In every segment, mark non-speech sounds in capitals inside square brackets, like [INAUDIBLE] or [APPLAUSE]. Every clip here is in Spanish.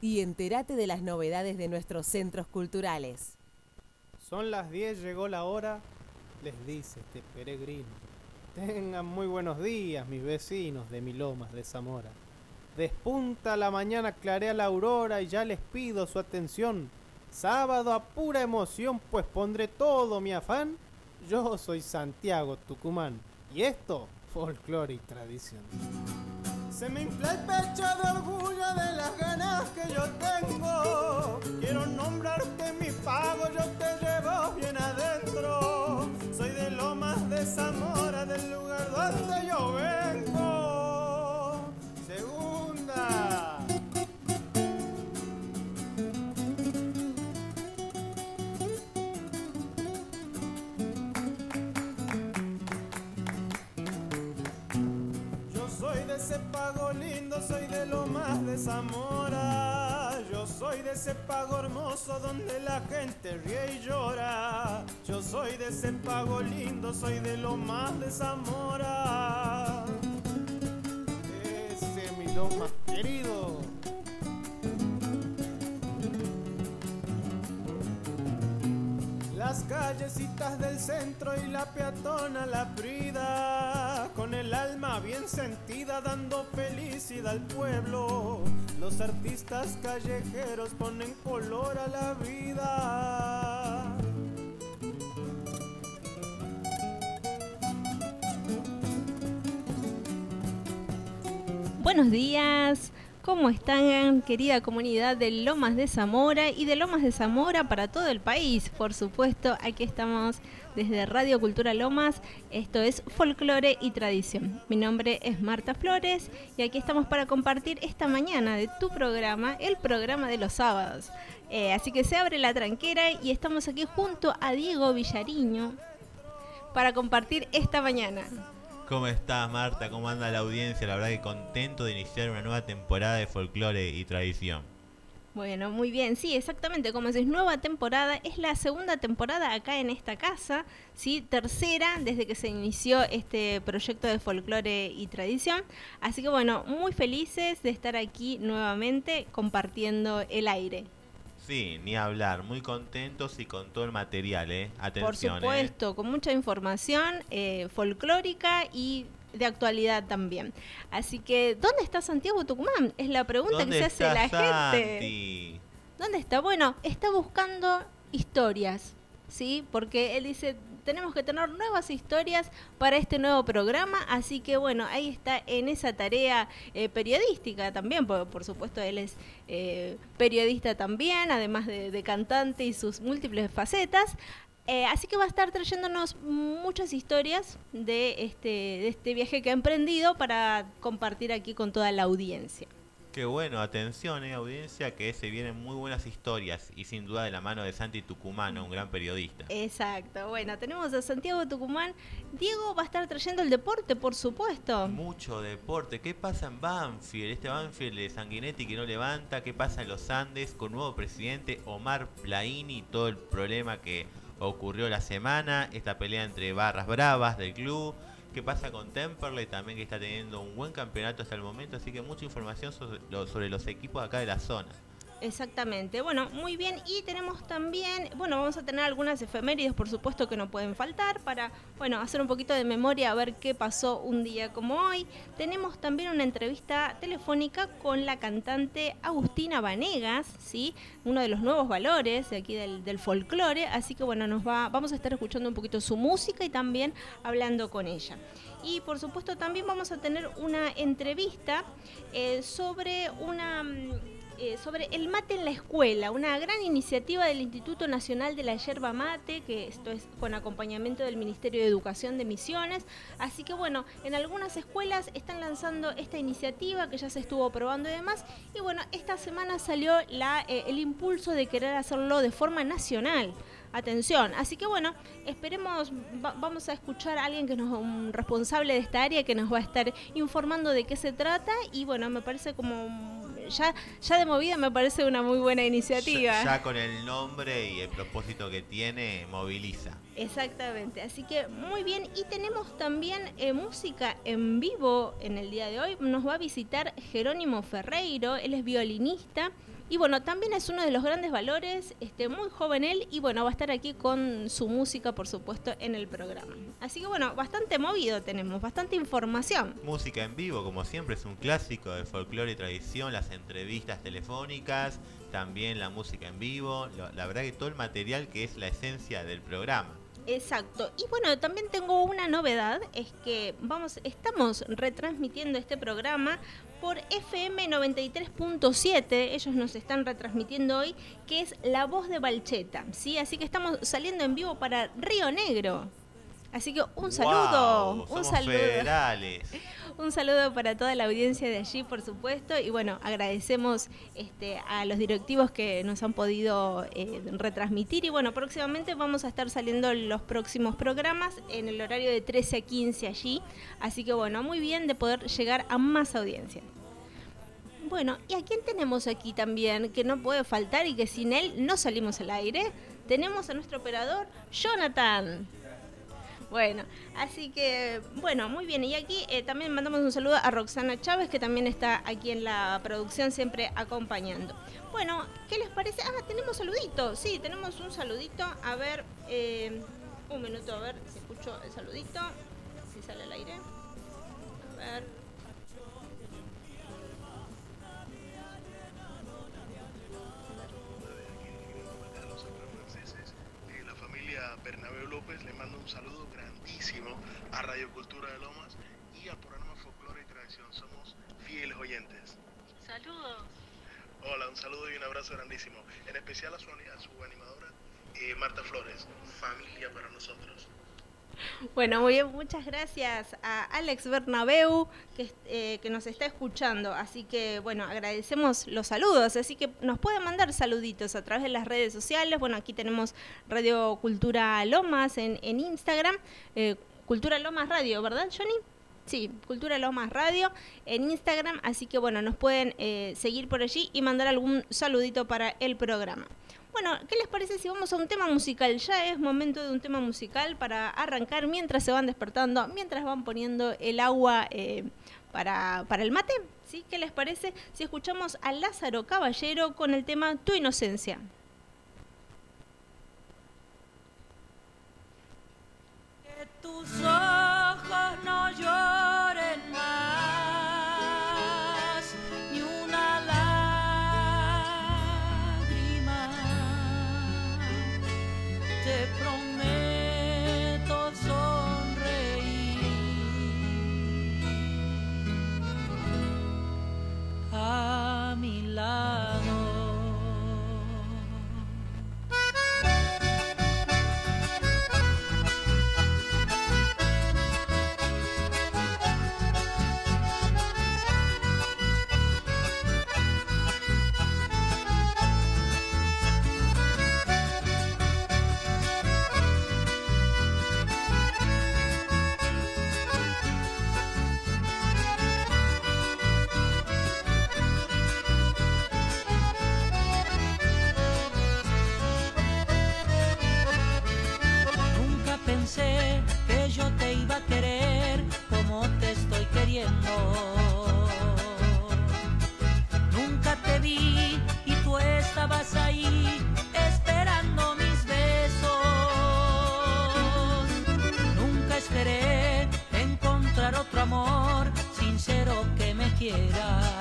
y entérate de las novedades de nuestros centros culturales. Son las 10, llegó la hora, les dice este peregrino. Tengan muy buenos días, mis vecinos de Milomas de Zamora. Despunta la mañana, clarea la aurora y ya les pido su atención. Sábado a pura emoción, pues pondré todo mi afán. Yo soy Santiago Tucumán y esto, folclore y tradición. Se me infla el pecho de orgullo de las ganas que yo tengo. Quiero nombrarte mi pago, yo te llevo bien adentro. Soy de Lomas de Zamora, del lugar donde yo vengo. Lindo, soy de Lomas de Zamora. Yo soy de ese pago hermoso donde la gente ríe y llora. Yo soy de ese pago lindo, soy de Lomas de Zamora. Ese mi Lomas querido. Las callecitas del centro y la peatona la brida, con el alma bien sentida dando felicidad al pueblo. Los artistas callejeros ponen color a la vida. Buenos días, ¿cómo están querida comunidad de Lomas de Zamora y de Lomas de Zamora para todo el país? Por supuesto, aquí estamos desde Radio Cultura Lomas, esto es Folclore y Tradición. Mi nombre es Marta Flores y aquí estamos para compartir esta mañana de tu programa, el programa de los sábados. Eh, así que se abre la tranquera y estamos aquí junto a Diego Villariño para compartir esta mañana. ¿Cómo estás, Marta? ¿Cómo anda la audiencia? La verdad que contento de iniciar una nueva temporada de folclore y tradición. Bueno, muy bien, sí, exactamente, como decís, nueva temporada, es la segunda temporada acá en esta casa, sí, tercera desde que se inició este proyecto de folclore y tradición, así que bueno, muy felices de estar aquí nuevamente compartiendo el aire. Sí, ni hablar, muy contentos y con todo el material, ¿eh? Atención, Por supuesto, con mucha información eh, folclórica y de actualidad también. Así que, ¿dónde está Santiago Tucumán? Es la pregunta que se hace la gente. ¿Dónde está? Bueno, está buscando historias, ¿sí? Porque él dice, tenemos que tener nuevas historias para este nuevo programa, así que bueno, ahí está en esa tarea eh, periodística también, por, por, supuesto él es eh, periodista también, además de, cantante y sus múltiples facetas. Eh, así que va a estar trayéndonos muchas historias de este, de este viaje que ha emprendido para compartir aquí con toda la audiencia. Qué bueno, atención, eh, audiencia, que se vienen muy buenas historias y sin duda de la mano de Santi Tucumano, un gran periodista. Exacto, bueno, tenemos a Santiago Tucumán. Diego va a estar trayendo el deporte, por supuesto. Mucho deporte. ¿Qué pasa en Banfield? Este Banfield de Sanguinetti que no levanta. ¿Qué pasa en los Andes con nuevo presidente Omar Plaini? Todo el problema que ocurrió la semana, esta pelea entre barras bravas del club, qué pasa con Temperley también que está teniendo un buen campeonato hasta el momento, así que mucha información sobre, los equipos acá de la zona. Exactamente, bueno, muy bien. Y tenemos también, bueno, vamos a tener algunas efemérides, por supuesto, que no pueden faltar para, bueno, hacer un poquito de memoria, a ver qué pasó un día como hoy. Tenemos también una entrevista telefónica con la cantante Agustina Vanegas, ¿sí? Uno de los nuevos valores de aquí del, del folclore. Así que, bueno, nos va, vamos a estar escuchando un poquito su música y también hablando con ella. Y, por supuesto, también vamos a tener una entrevista eh, sobre una eh, sobre el mate en la escuela, una gran iniciativa del Instituto Nacional de la Yerba Mate, que esto es con acompañamiento del Ministerio de Educación de Misiones. Así que bueno, en algunas escuelas están lanzando esta iniciativa que ya se estuvo probando y demás. Y bueno, esta semana salió la, eh, el impulso de querer hacerlo de forma nacional atención. Así que bueno, esperemos, va, vamos a escuchar a alguien que nos, un responsable de esta área que nos va a estar informando de qué se trata y bueno, me parece como ya, ya de movida me parece una muy buena iniciativa. Ya, ya con el nombre y el propósito que tiene, moviliza. Exactamente, así que muy bien. Y tenemos también eh, música en vivo en el día de hoy. Nos va a visitar Jerónimo Ferreiro, él es violinista Y bueno, también es uno de los grandes valores, este, muy joven él, y bueno, va a estar aquí con su música, por supuesto, en el programa. Así que bueno, bastante movido tenemos, bastante información. Música en vivo, como siempre, es un clásico de folclore y tradición, las entrevistas telefónicas, también la música en vivo, la verdad que todo el material que es la esencia del programa. Exacto. Y bueno, también tengo una novedad, es que vamos, estamos retransmitiendo este programa por FM 93.7, ellos nos están retransmitiendo hoy, que es La Voz de Balcheta, ¿sí? Así que estamos saliendo en vivo para Río Negro. Así que un saludo, un saludo. [LAUGHS] Un saludo para toda la audiencia de allí, por supuesto. Y bueno, agradecemos este, a los directivos que nos han podido eh, retransmitir. Y bueno, próximamente vamos a estar saliendo los próximos programas en el horario de 13 a 15 allí. Así que bueno, muy bien de poder llegar a más audiencia. Bueno, ¿y a quién tenemos aquí también que no puede faltar y que sin él no salimos al aire? Tenemos a nuestro operador, Jonathan. Bueno, así que, bueno, muy bien. Y aquí eh, también mandamos un saludo a Roxana Chávez, que también está aquí en la producción, siempre acompañando. Bueno, ¿qué les parece? Ah, tenemos saludito. Sí, tenemos un saludito. A ver, eh, un minuto, a ver si escucho el saludito. Si sale al aire. A ver. A Radio Cultura de Lomas y al programa Folclore y Tradición. Somos fieles oyentes. Saludos. Hola, un saludo y un abrazo grandísimo. En especial a su, su animadora, eh, Marta Flores. Familia para nosotros. Bueno, muy bien, muchas gracias a Alex Bernabeu que, eh, que, nos está escuchando. Así que, bueno, agradecemos los saludos. Así que nos pueden mandar saluditos a través de las redes sociales. Bueno, aquí tenemos Radio Cultura Lomas en, en Instagram. Eh, Cultura Lomas Radio, ¿verdad, Johnny? Sí, Cultura Lomas Radio en Instagram, así que bueno, nos pueden eh, seguir por allí y mandar algún saludito para el programa. Bueno, ¿qué les parece si vamos a un tema musical? Ya es momento de un tema musical para arrancar mientras se van despertando, mientras van poniendo el agua eh, para, para el mate. ¿Sí? ¿Qué les parece si escuchamos a Lázaro Caballero con el tema Tu inocencia? Tus ojos no lloren más, quieras.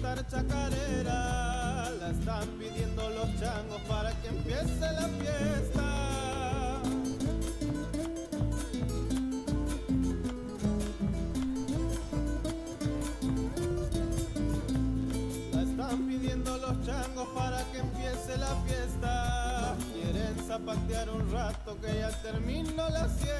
La están pidiendo los changos para que empiece la fiesta. La están pidiendo los changos para que empiece la fiesta. Quieren zapatear un rato que ya terminó la siesta.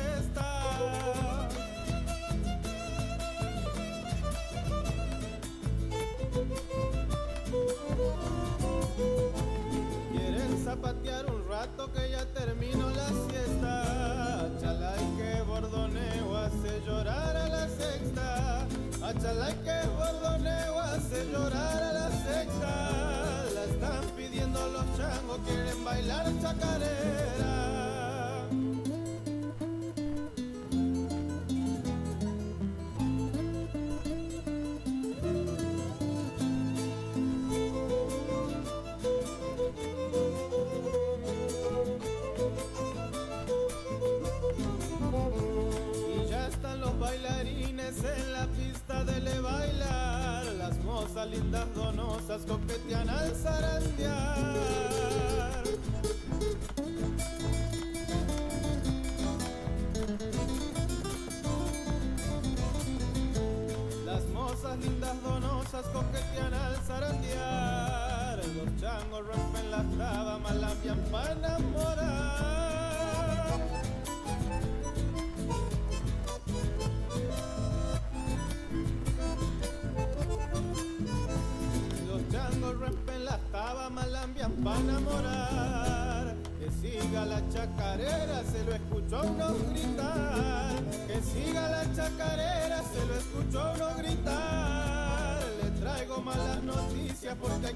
Lindas donosas coquetean al zarandear. Las mozas lindas donosas coquetean al zarandear. Los changos rompen las tabas, malambian para malambian para enamorar. Que siga la chacarera, se lo escuchó uno gritar. Que siga la chacarera, se lo escuchó uno gritar. Le traigo malas noticias porque hay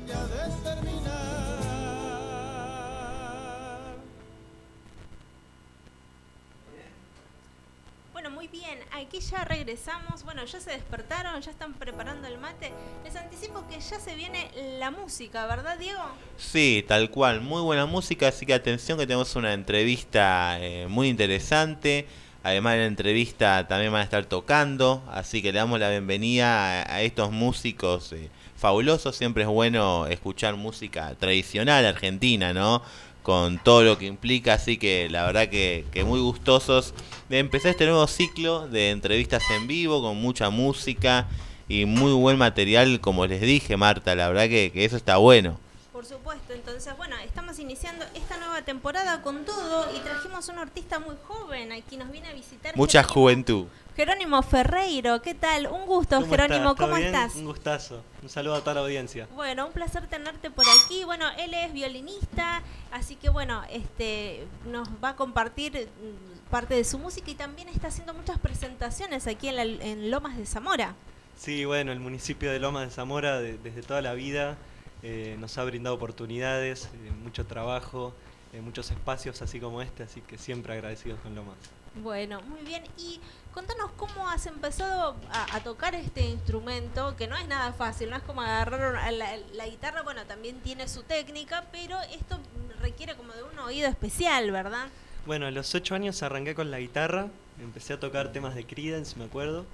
bien, aquí ya regresamos. Bueno, ya se despertaron, ya están preparando el mate. Les anticipo que ya se viene la música, ¿verdad, Diego? Sí, tal cual, muy buena música, así que atención que tenemos una entrevista eh, muy interesante. Además de la entrevista también van a estar tocando, así que le damos la bienvenida a, a estos músicos eh, fabulosos. Siempre es bueno escuchar música tradicional argentina, ¿no? Con todo lo que implica, así que la verdad que, que muy gustosos de empezar este nuevo ciclo de entrevistas en vivo con mucha música y muy buen material, como les dije, Marta, la verdad que, que eso está bueno. Por supuesto, entonces, bueno, estamos iniciando esta nueva temporada con todo y trajimos un artista muy joven aquí nos viene a visitar. Mucha juventud. Jerónimo Ferreiro, ¿qué tal? Un gusto, ¿Cómo Jerónimo, ¿cómo bien? estás? Un gustazo. Un saludo a toda la audiencia. Bueno, un placer tenerte por aquí. Bueno, él es violinista, así que bueno, este nos va a compartir mm, parte de su música y también está haciendo muchas presentaciones aquí en, la- en Lomas de Zamora. Sí, bueno, el municipio de Lomas de Zamora de- desde toda la vida eh, nos ha brindado oportunidades, eh, mucho trabajo, eh, muchos espacios así como este, así que siempre agradecidos con Lomas. Bueno, muy bien. Y contanos cómo has empezado a, tocar este instrumento, que no es nada fácil, no es como agarrar la, la guitarra, bueno, también tiene su técnica, pero esto requiere como de un oído especial, ¿verdad? Bueno, a los ocho años arranqué con la guitarra, empecé a tocar temas de Creedence, me acuerdo.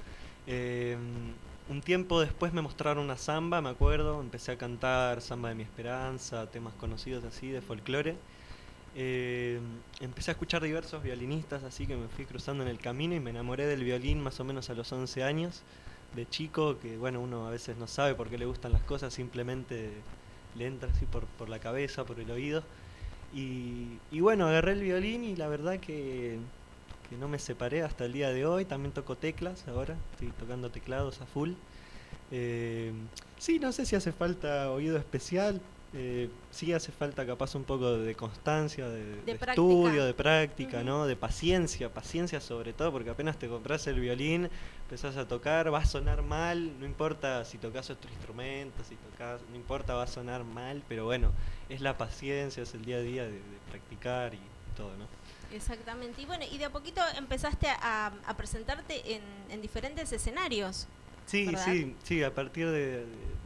Eh, un tiempo después me mostraron una samba, me acuerdo, empecé a cantar Samba de mi Esperanza, temas conocidos así de folclore. Eh, empecé a escuchar diversos violinistas, así que me fui cruzando en el camino y me enamoré del violín más o menos a los 11 años, de chico, que bueno, uno a veces no sabe por qué le gustan las cosas, simplemente le entra así por, la cabeza, por el oído. Y, y bueno, agarré el violín y la verdad que, que no me separé hasta el día de hoy. También toco teclas ahora, estoy tocando teclados a full. Eh, sí, no sé si hace falta oído especial. Eh, sí hace falta capaz un poco de constancia, de, estudio, de práctica. ¿no? De paciencia, paciencia sobre todo, porque apenas te compras el violín, empezás a tocar, va a sonar mal, no importa si tocas otro instrumento, si tocas, no importa, va a sonar mal, pero bueno, es la paciencia, es el día a día de, de practicar y todo, ¿no? Exactamente. Y bueno, y de a poquito empezaste a, a presentarte en, en diferentes escenarios. Sí, ¿verdad? sí, sí, a partir de,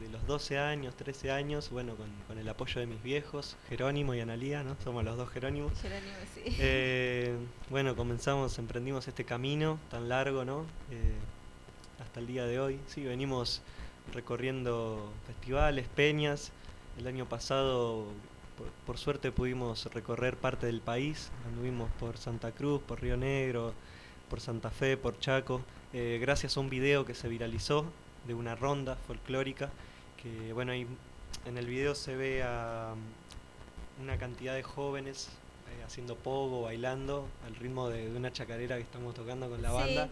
los 12 años, 13 años, bueno, con, con el apoyo de mis viejos, Jerónimo y Analía, ¿no? Somos los dos Jerónimos. Jerónimo, sí. Eh, bueno, comenzamos, emprendimos este camino tan largo, ¿no? Eh, hasta el día de hoy. Sí, venimos recorriendo festivales, peñas. El año pasado, por, por suerte, pudimos recorrer parte del país. Anduvimos por Santa Cruz, por Río Negro, por Santa Fe, por Chaco, eh, gracias a un video que se viralizó de una ronda folclórica. Que bueno, ahí en el video se ve a mm, una cantidad de jóvenes eh, haciendo pogo, bailando al ritmo de, de una chacarera que estamos tocando con la Sí. banda.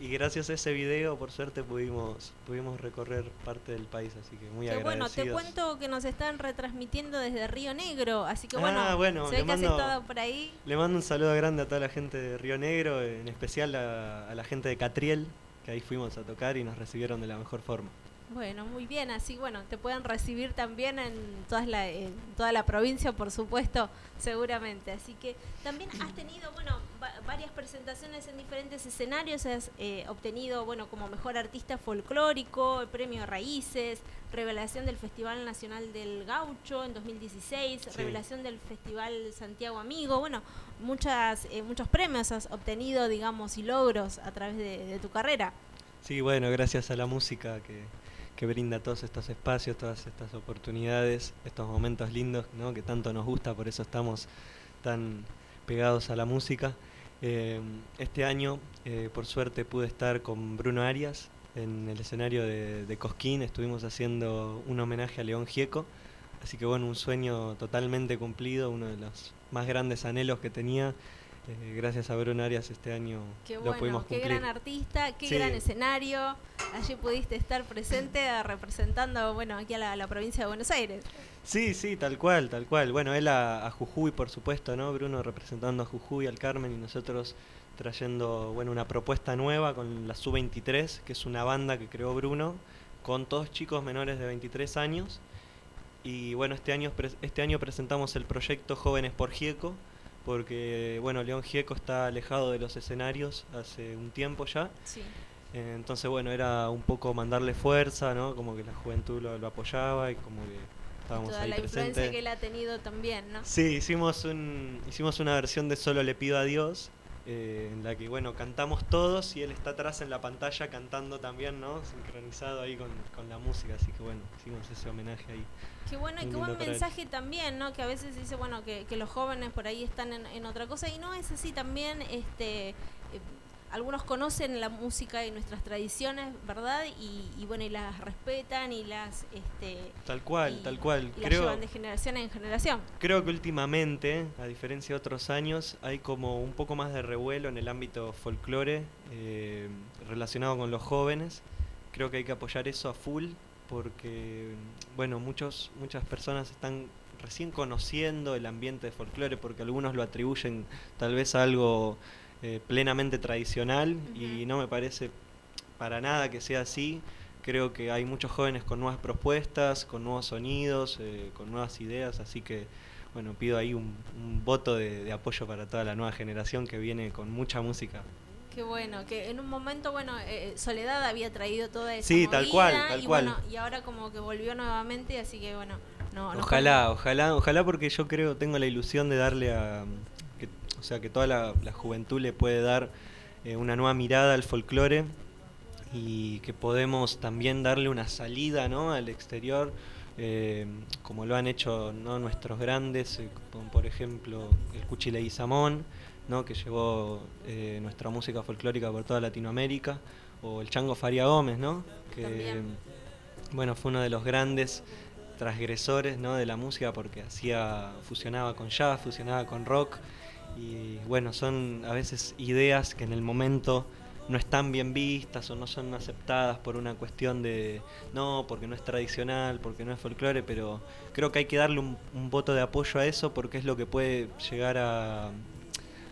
Y gracias a ese video, por suerte, pudimos, pudimos recorrer parte del país, así que muy Que bueno, agradecidos. te cuento que nos están retransmitiendo desde Río Negro, así que Ah, bueno, bueno, se ve que has mando- estado por ahí. Le mando un saludo grande a toda la gente de Río Negro, en especial a, a la gente de Catriel, que ahí fuimos a tocar y nos recibieron de la mejor forma. Bueno, muy bien, así bueno, te pueden recibir también en, todas la, en toda la provincia, por supuesto, seguramente. Así que también has tenido, bueno, va- varias presentaciones en diferentes escenarios, has eh, obtenido, bueno, como mejor artista folclórico, el premio Raíces, revelación del Festival Nacional del Gaucho en 2016, Sí. revelación del Festival Santiago Amigo, bueno, muchas, eh, muchos premios has obtenido, digamos, y logros a través de, de tu carrera. Sí, bueno, gracias a la música que, que brinda todos estos espacios, todas estas oportunidades, estos momentos lindos, ¿no? Que tanto nos gusta, por eso estamos tan pegados a la música. Eh, este año, eh, por suerte, pude estar con Bruno Arias en el escenario de, de Cosquín, estuvimos haciendo un homenaje a León Gieco, así que bueno, un sueño totalmente cumplido, uno de los más grandes anhelos que tenía. Eh, gracias a Bruno Arias este año Qué lo bueno, pudimos qué cumplir. gran artista, qué Sí. gran escenario. Allí pudiste estar presente representando, bueno, aquí a la, la provincia de Buenos Aires. Sí, sí, tal cual, tal cual. Bueno, él a, a Jujuy, por supuesto, ¿no? Bruno representando a Jujuy, al Carmen y nosotros trayendo, bueno, una propuesta nueva con la Sub-23, que es una banda que creó Bruno, con todos chicos menores de 23 años. Y bueno, este año, este año presentamos el proyecto Jóvenes por Gieco, porque, bueno, León Gieco está alejado de los escenarios hace un tiempo ya. Sí. Eh, Entonces, bueno, era un poco mandarle fuerza, ¿no? Como que la juventud lo, lo apoyaba y como que estábamos Toda ahí la influencia que él ha tenido también, ¿no? Sí, hicimos, un, hicimos una versión de Solo le pido a Dios, eh, en la que, bueno, cantamos todos y él está atrás en la pantalla cantando también, ¿no? Sincronizado ahí con, con la música, así que, bueno, hicimos ese homenaje ahí. Qué bueno y qué buen él. mensaje también, ¿no? Que a veces dice, bueno, que, que los jóvenes por ahí están en, en otra cosa y no es así también, este... eh, algunos conocen la música y nuestras tradiciones, ¿verdad? Y, y bueno, y las respetan y las, este, Tal cual, y- tal cual. y las Creo, llevan de generación en generación. Creo que últimamente, a diferencia de otros años, hay como un poco más de revuelo en el ámbito folclore eh, relacionado con los jóvenes. Creo que hay que apoyar eso a full porque, bueno, muchos, muchas personas están recién conociendo el ambiente de folclore porque algunos lo atribuyen tal vez a algo eh, plenamente tradicional y Ujú. no me parece para nada que sea así. Creo que hay muchos jóvenes con nuevas propuestas, con nuevos sonidos, eh, con nuevas ideas, así que bueno, pido ahí un, un voto de, de apoyo para toda la nueva generación que viene con mucha música. Qué bueno, que en un momento, bueno, eh, Soledad había traído toda esa Sí, tal cual, movida tal y cual. Bueno, y ahora como que volvió nuevamente, así que bueno, no, no Ojalá, ojalá, ojalá porque yo creo, tengo la ilusión de darle a, o sea, que toda la, la juventud le puede dar eh, una nueva mirada al folclore y que podemos también darle una salida ¿no? al exterior, eh, como lo han hecho ¿no? nuestros grandes, eh, por ejemplo el Cuchi Leguizamón, ¿no? que llevó nuestra música folclórica por toda Latinoamérica, o el Chango Faria Gómez, ¿no? que También. bueno, fue uno de los grandes transgresores ¿no? de la música porque hacía fusionaba con jazz, fusionaba con rock y bueno, son a veces ideas que en el momento no están bien vistas o no son aceptadas por una cuestión de no, porque no es tradicional, porque no es folclore, pero creo que hay que darle un, un voto de apoyo a eso porque es lo que puede llegar a,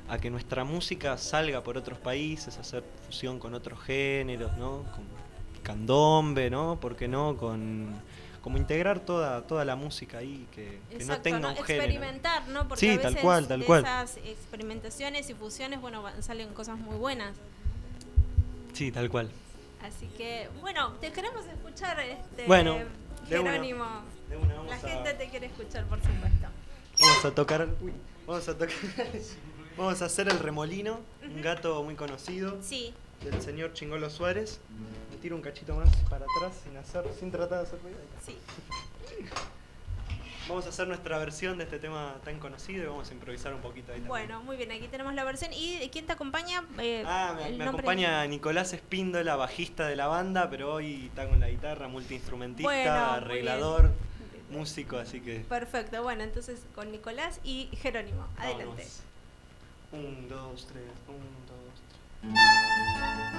a que nuestra música salga por otros países, hacer fusión con otros géneros, ¿no? Con candombe, ¿no? ¿Por qué no? Con como integrar toda toda la música ahí que, que no Exacto, tenga ¿no? un género. experimentar, ¿no? Porque Sí, a veces tal cual, tal de cual. esas experimentaciones y fusiones, bueno, salen cosas muy buenas. Sí, tal cual. Así que, bueno, te queremos escuchar, este, Bueno, de una. Jerónimo. De una, vamos La a- gente te quiere escuchar, por supuesto. Vamos a tocar. uy, vamos a tocar. [LAUGHS] vamos a hacer el remolino, un gato muy conocido. Sí, del señor Chingolo Suárez. Me tiro un cachito más para atrás sin hacer, sin tratar de hacer ruido. Sí. Vamos a hacer nuestra versión de este tema tan conocido y vamos a improvisar un poquito ahí también. Bueno, muy bien, aquí tenemos la versión. ¿Y quién te acompaña? Eh, Ah, me, acompaña Nicolás Espíndola, bajista de la banda, pero hoy está con la guitarra, multiinstrumentista, Bueno, arreglador, músico, así que. Perfecto, bueno, entonces con Nicolás y Jerónimo. Adelante. Vamos. Un, dos, tres, un, dos,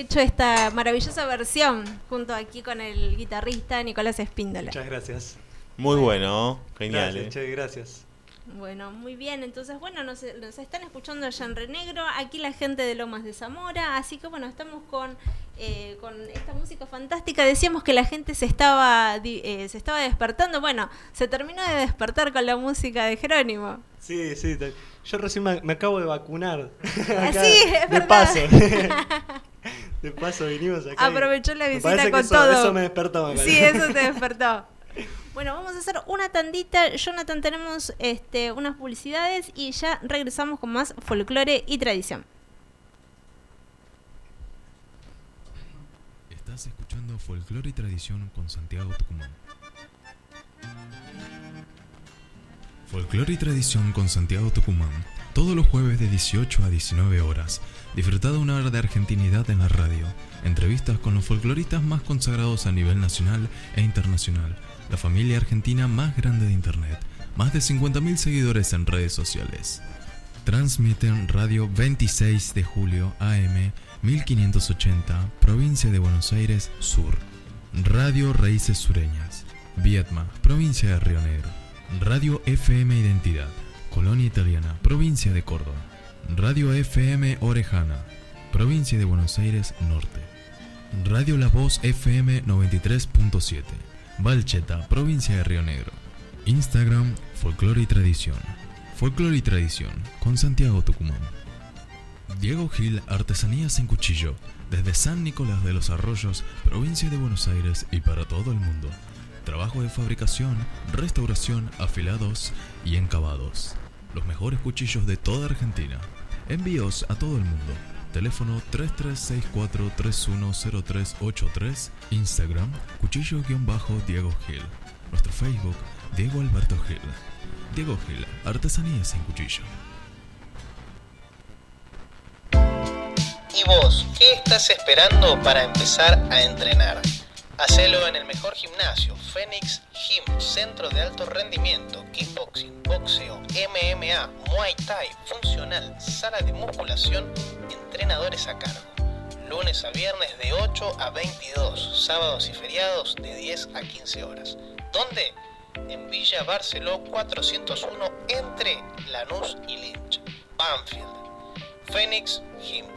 hecho esta maravillosa versión junto aquí con el guitarrista Nicolás Espíndola. Muchas gracias. Muy bueno, genial. Gracias, eh. che, gracias. Bueno, muy bien. Entonces, bueno, nos, nos están escuchando allá en Renegro, aquí la gente de Lomas de Zamora. Así que, bueno, estamos con, eh, con esta música fantástica. Decíamos que la gente se estaba, eh, se estaba despertando. Bueno, se terminó de despertar con la música de Jerónimo. Sí, sí. Yo recién me, me acabo de vacunar. [LAUGHS] Ah, Acá, sí, es de verdad. paso. [LAUGHS] de paso vinimos acá. Aprovechó la me visita con eso, todo. Eso me despertó. me Sí, eso te [LAUGHS] despertó. Bueno, vamos a hacer una tandita. Jonathan, tenemos este, unas publicidades y ya regresamos con más folclore y tradición. Estás escuchando Folclore y Tradición con Santiago Tucumán. Folclore y Tradición con Santiago Tucumán. Todos los jueves de 18 a 19 horas. Disfruta de una hora de argentinidad en la radio. Entrevistas con los folcloristas más consagrados a nivel nacional e internacional. La familia argentina más grande de Internet. Más de 50.000 seguidores en redes sociales. Transmiten Radio 26 de julio AM 1580, provincia de Buenos Aires Sur. Radio Raíces Sureñas, Vietma, provincia de Río Negro. Radio FM Identidad, Colonia Italiana, provincia de Córdoba. Radio FM Orejana, provincia de Buenos Aires Norte. Radio La Voz FM 93.7, Valcheta, provincia de Río Negro. Instagram, Folclore y Tradición. Folclore y Tradición, con Santiago Tucumán. Diego Gil, Artesanías en Cuchillo, desde San Nicolás de los Arroyos, provincia de Buenos Aires y para todo el mundo. Trabajo de fabricación, restauración, afilados y encabados. Los mejores cuchillos de toda Argentina. Envíos a todo el mundo. Teléfono 3364-310383. Instagram, cuchillo-diego Gil. Nuestro Facebook, Diego Alberto Gil. Diego Gil, Artesanías en Cuchillo. ¿Y vos qué estás esperando para empezar a entrenar? Hacelo en el mejor gimnasio, Phoenix Gym, centro de alto rendimiento, kickboxing, boxeo, MMA, muay thai, funcional, sala de musculación, entrenadores a cargo. Lunes a viernes de 8 a 22, sábados y feriados de 10 a 15 horas. ¿Dónde? En Villa Barceló 401 entre Lanús y Lynch, Banfield. Phoenix Gym.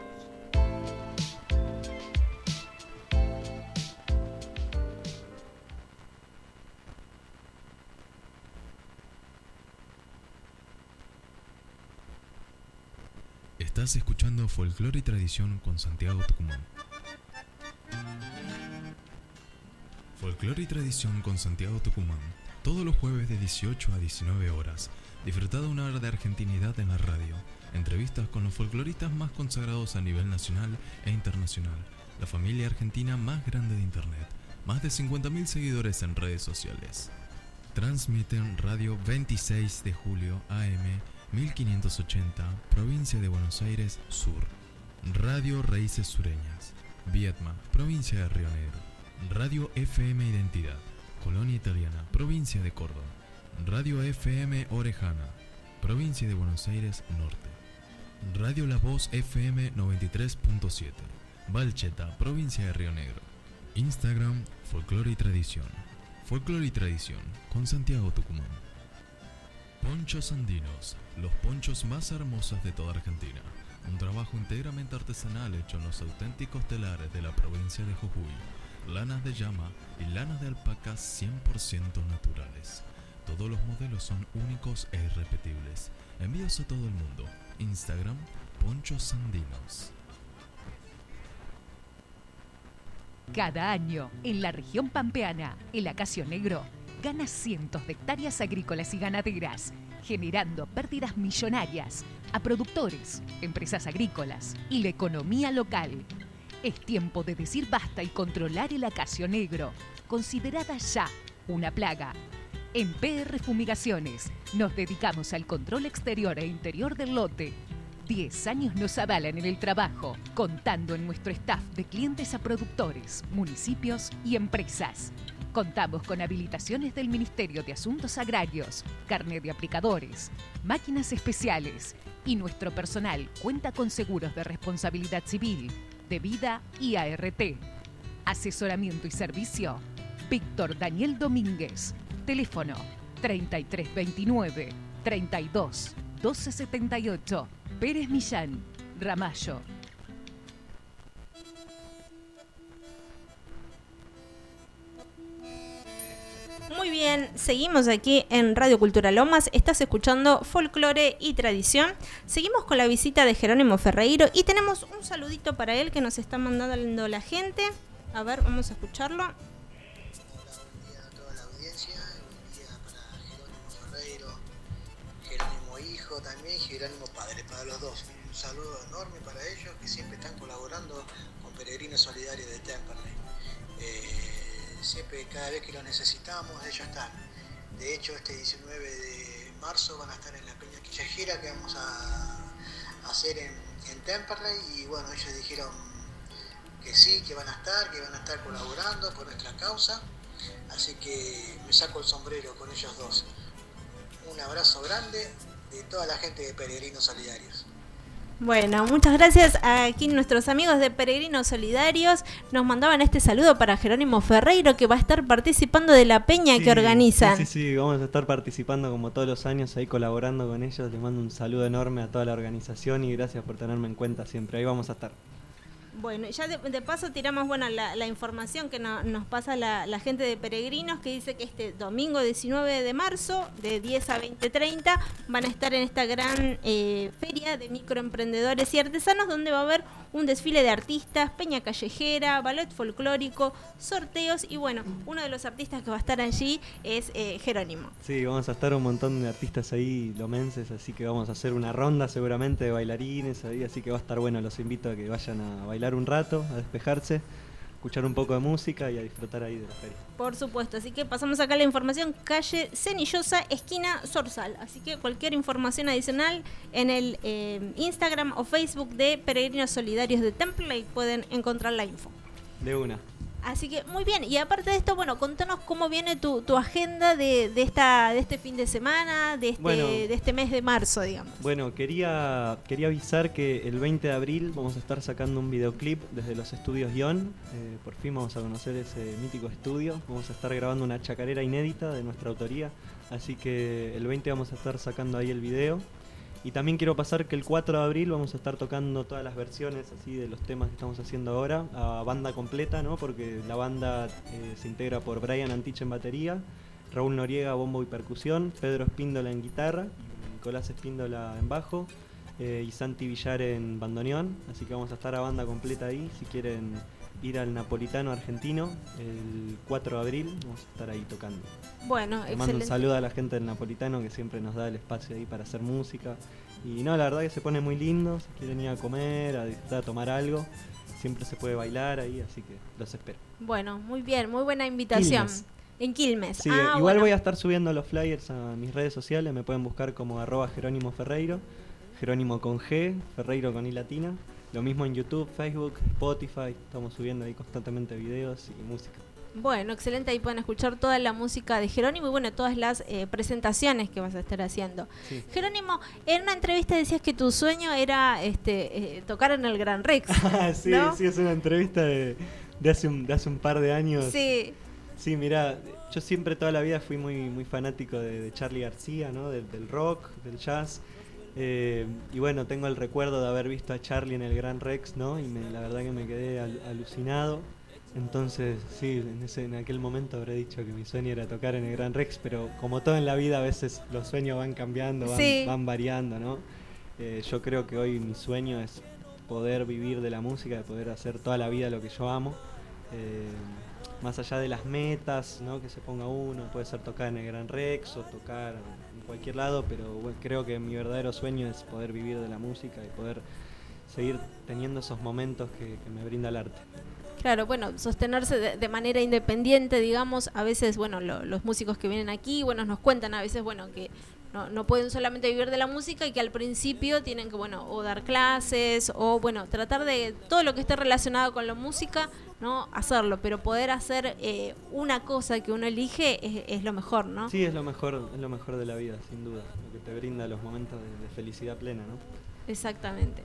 Estás escuchando Folclore y Tradición con Santiago Tucumán. Folclore y Tradición con Santiago Tucumán. Todos los jueves de 18 a 19 horas. Disfruta de una hora de argentinidad en la radio. Entrevistas con los folcloristas más consagrados a nivel nacional e internacional. La familia argentina más grande de Internet. Más de 50.000 seguidores en redes sociales. Transmiten Radio 26 de julio AM 1580, provincia de Buenos Aires, Sur. Radio Raíces Sureñas, Vietma, provincia de Río Negro. Radio FM Identidad, Colonia Italiana, provincia de Córdoba. Radio FM Orejana, provincia de Buenos Aires, Norte. Radio La Voz FM 93.7, Valcheta, provincia de Río Negro. Instagram, Folclore y Tradición. Folclore y Tradición, con Santiago Tucumán. Ponchos Andinos, los ponchos más hermosos de toda Argentina. Un trabajo íntegramente artesanal hecho en los auténticos telares de la provincia de Jujuy. Lanas de llama y lanas de alpaca 100% naturales. Todos los modelos son únicos e irrepetibles. Envíos a todo el mundo. Instagram, Ponchos Andinos. Cada año, en la región pampeana, el acacio negro gana cientos de hectáreas agrícolas y ganaderas, generando pérdidas millonarias a productores, empresas agrícolas y la economía local. Es tiempo de decir basta y controlar el acacio negro, considerada ya una plaga. En PR Fumigaciones nos dedicamos al control exterior e interior del lote. 10 años nos avalan en el trabajo, contando en nuestro staff de clientes a productores, municipios y empresas. Contamos con habilitaciones del Ministerio de Asuntos Agrarios, carnet de aplicadores, máquinas especiales y nuestro personal cuenta con seguros de responsabilidad civil, de vida y ART. Asesoramiento y servicio. Víctor Daniel Domínguez. Teléfono 3329 32 1278. Pérez Millán. Ramallo. Muy bien, seguimos aquí en Radio Cultura Lomas. Estás escuchando Folclore y Tradición. Seguimos con la visita de Jerónimo Ferreiro y tenemos un saludito para él que nos está mandando la gente. A ver, vamos a escucharlo. Jerónimo hijo también Jerónimo padre, para los dos. Un saludo enorme para ellos que siempre están colaborando con Peregrinos Solidarios de Temperley. Eh, siempre, cada vez que lo necesitamos, ellos están. De hecho, este 19 de marzo van a estar en la Peña Quillajera que vamos a, hacer en, en Temperley y bueno, ellos dijeron que sí, que van a estar, que van a estar colaborando por nuestra causa. Así que me saco el sombrero con ellos dos. Un abrazo grande de toda la gente de Peregrinos Solidarios. Bueno, muchas gracias. Aquí nuestros amigos de Peregrinos Solidarios nos mandaban este saludo para Jerónimo Ferreiro que va a estar participando de la peña que organizan. Sí, sí, sí, vamos a estar participando como todos los años ahí colaborando con ellos. Les mando un saludo enorme a toda la organización y gracias por tenerme en cuenta siempre. Ahí vamos a estar. Bueno, ya de, paso tiramos bueno la, información que no- nos pasa la, la gente de Peregrinos que dice que este domingo 19 de marzo de 10 a 20.30 van a estar en esta gran eh, feria de microemprendedores y artesanos donde va a haber un desfile de artistas, peña callejera, ballet folclórico, sorteos y bueno, uno de los artistas que va a estar allí es eh, Jerónimo. Sí, vamos a estar un montón de artistas ahí, lomenses, así que vamos a hacer una ronda seguramente de bailarines ahí, así que va a estar bueno, los invito a que vayan a bailar un rato, a despejarse, escuchar un poco de música y a disfrutar ahí de la feria. Por supuesto, así que pasamos acá la información, calle Cenillosa, esquina Sorsal. Así que cualquier información adicional en el eh, Instagram o Facebook de Peregrinos Solidarios de Template pueden encontrar la info. De una. Así que muy bien, y aparte de esto, bueno, contanos cómo viene tu, tu agenda de, de esta de este fin de semana, de este, Bueno. de este mes de marzo, digamos. Bueno, quería, quería avisar que el 20 de abril vamos a estar sacando un videoclip desde los estudios Ion. Eh, por fin vamos a conocer ese mítico estudio. Vamos a estar grabando una chacarera inédita de nuestra autoría. Así que el 20 vamos a estar sacando ahí el video. Y también quiero pasar que el 4 de abril vamos a estar tocando todas las versiones así de los temas que estamos haciendo ahora a banda completa, ¿no? Porque la banda eh, se integra por Brian Antich en batería, Raúl Noriega bombo y percusión, Pedro Espíndola en guitarra, Nicolás Espíndola en bajo eh, y Santi Villar en bandoneón. Así que vamos a estar a banda completa ahí. Si quieren ir al Napolitano argentino, el 4 de abril vamos a estar ahí tocando. Bueno, Le mando un excelente. saludo a la gente del Napolitano que siempre nos da el espacio ahí para hacer música. Y no, la verdad que se pone muy lindo. Si quieren ir a comer, a disfrutar, a tomar algo, siempre se puede bailar ahí, así que los espero. Bueno, muy bien, muy buena invitación. Quilmes. En Quilmes. Sí, Ah, igual bueno. voy a estar subiendo los flyers a mis redes sociales. Me pueden buscar como arroba Jerónimo Ferreiro, Jerónimo con G, Ferreiro con I latina. Lo mismo en YouTube, Facebook, Spotify. Estamos subiendo ahí constantemente videos y música. Bueno, excelente, ahí pueden escuchar toda la música de Jerónimo y bueno, todas las eh, presentaciones que vas a estar haciendo. Sí. Jerónimo, en una entrevista decías que tu sueño era este eh, tocar en el Gran Rex. Ah, [LAUGHS] sí, ¿no? sí, es una entrevista de, de hace, un, de hace un par de años. Sí. Sí, mira, yo siempre toda la vida fui muy, muy fanático de, de Charlie García, ¿no? Del, del rock, del jazz. Eh, y bueno, tengo el recuerdo de haber visto a Charlie en el Gran Rex, ¿no? Y me- la verdad que me quedé al- alucinado. Entonces, sí, en, ese, en aquel momento habré dicho que mi sueño era tocar en el Gran Rex, pero como todo en la vida, a veces los sueños van cambiando, van, Sí. van variando, ¿no? Eh, yo creo que hoy mi sueño es poder vivir de la música, de poder hacer toda la vida lo que yo amo. Eh, más allá de las metas ¿no? que se ponga uno, puede ser tocar en el Gran Rex o tocar cualquier lado, pero bueno, creo que mi verdadero sueño es poder vivir de la música y poder seguir teniendo esos momentos que, me brinda el arte. Claro, bueno, sostenerse de, de manera independiente, digamos, a veces, bueno, lo- los músicos que vienen aquí, bueno, nos cuentan a veces, bueno, que no, no pueden solamente vivir de la música y que al principio tienen que, bueno, o dar clases o, bueno, tratar de todo lo que esté relacionado con la música, ¿no? Hacerlo, pero poder hacer eh, una cosa que uno elige es, es lo mejor, ¿no? Sí, es lo mejor, es lo mejor de la vida, sin duda, lo que te brinda los momentos de, de felicidad plena, ¿no? Exactamente.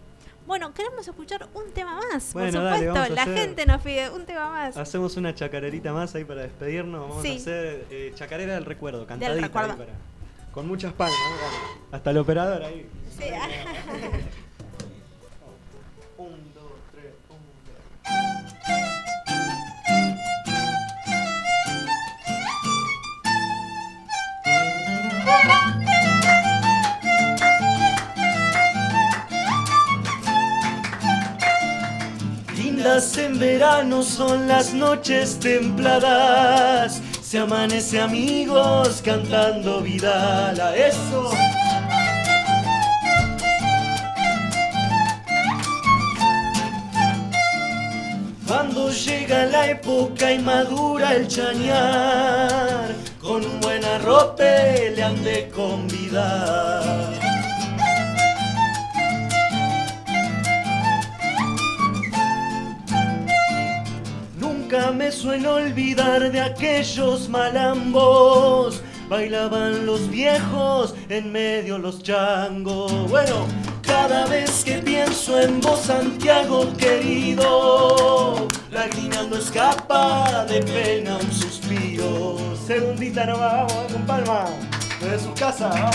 Bueno, queremos escuchar un tema más, Bueno, por supuesto. la hacer- gente nos pide un tema más. Hacemos una chacarerita más ahí para despedirnos. Vamos Sí. a hacer eh, chacarera del recuerdo, cantadita ahí recuerdo. para- con muchas palmas. Hasta el operador ahí. Sí. [LAUGHS] Un, dos, tres, un, Lindas en verano son las noches templadas. Se amanece amigos cantando Vidal a eso. Cuando llega la época y madura el chañar, con un buen arrope le han de convidar. Me sueno olvidar de aquellos malambos. Bailaban los viejos, en medio los changos. Bueno, cada vez que pienso en vos, Santiago querido, lagrimando escapa de pena un suspiro. Segundita nomás, vamos, con palma. Desde su casa.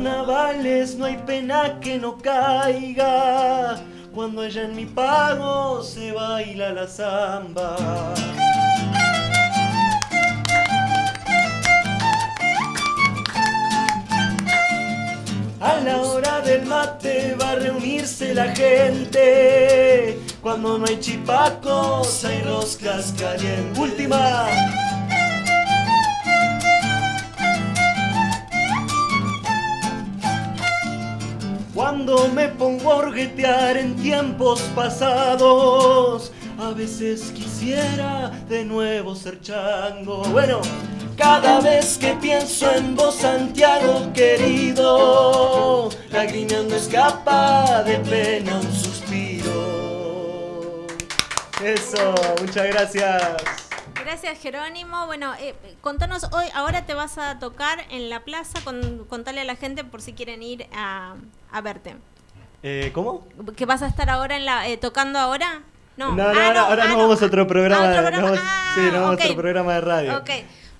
Vez no hay pena que no caiga. Cuando ella en mi pago se baila la samba. A la hora del mate va a reunirse la gente. Cuando no hay chipacos hay roscas calientes. Última. Cuando me pongo a orguetear en tiempos pasados, a veces quisiera de nuevo ser chango. Bueno, cada vez que pienso en vos, Santiago querido, lagrimeando escapa de pena un suspiro. Eso, muchas gracias. Gracias Jerónimo. Bueno, eh, contanos hoy, ahora te vas a tocar en la plaza, con, contale a la gente por si quieren ir a, a verte. Eh, ¿Cómo? ¿Que vas a estar ahora en la, eh, tocando ahora? No, No, no, Ah, ahora, ahora ah, nos vamos a otro programa, Ah, otro programa. nos sí, nos vamos a otro programa de radio. Ok,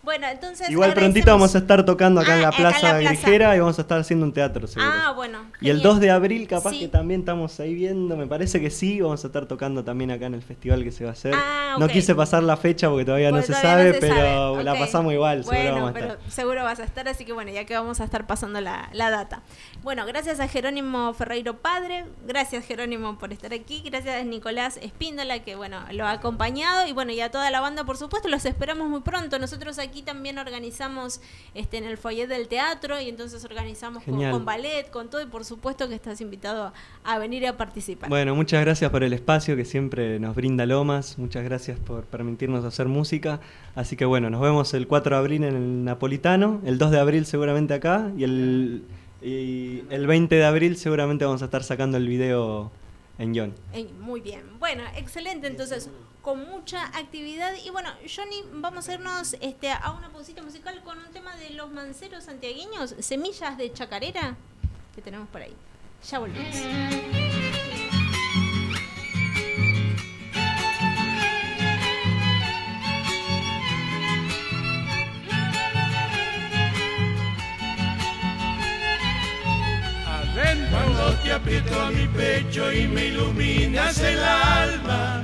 bueno, entonces... Igual prontito vamos a estar tocando acá en la Ah, en la Plaza plaza. Grijera y vamos a estar haciendo un teatro seguro. Ah, bueno. y el genial. 2 de abril capaz Sí. que también estamos ahí viendo, me parece que sí, vamos a estar tocando también acá en el festival que se va a hacer. Ah, No quise pasar la fecha porque todavía no se todavía sabe, no se pero sabe. la pasamos igual, seguro vamos a pero estar. seguro vas a estar, así que bueno, ya que vamos a estar pasando la, la data. Bueno, gracias a Jerónimo Ferreiro Padre, gracias Jerónimo por estar aquí, gracias a Nicolás Espíndola que bueno, lo ha acompañado y bueno, y a toda la banda por supuesto, los esperamos muy pronto. Nosotros aquí también organizamos este en el foyer del teatro y entonces organizamos con, ballet, con todo y por supuesto que estás invitado a venir a participar. Bueno, muchas gracias por el espacio que siempre nos brinda Lomas, muchas gracias por permitirnos hacer música. Así que bueno, nos vemos el 4 de abril en el Napolitano, el 2 de abril seguramente acá y el, y el 20 de abril seguramente vamos a estar sacando el video en. Ey, muy bien. Bueno, excelente. Entonces, con mucha actividad. Y bueno, Johnny, vamos a irnos este, a una pausita musical con un tema de los manceros santiagueños, Semillas de Chacarera, que tenemos por ahí. Ya volvemos. Cuando te aprieto a mi pecho y me iluminas el alma,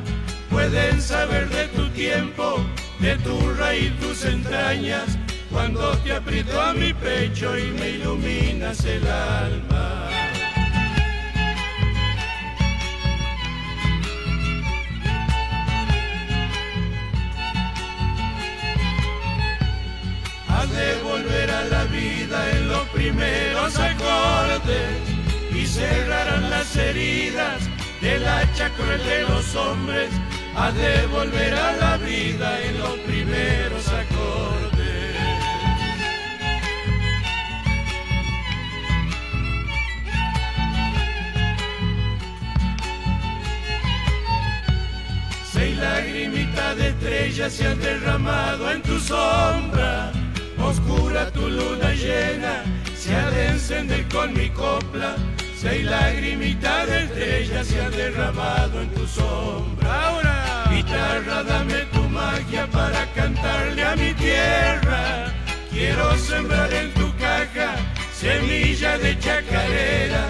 pueden saber de tu tiempo, de tu raíz, tus entrañas. Cuando te aprieto a mi pecho y me iluminas el alma. Has de volver a la vida en los primeros acordes cerrarán las heridas del hacha cruel de los hombres. Has de volver a la vida en los primeros acordes. Seis lagrimitas de estrellas se han derramado en tu sombra. Oscura tu luna llena se ha de encender con mi copla. Seis lagrimitas de estrellas se han derramado en tu sombra. Ahora, guitarra, dame tu magia para cantarle a mi tierra. Quiero sembrar en tu caja semilla de chacarera.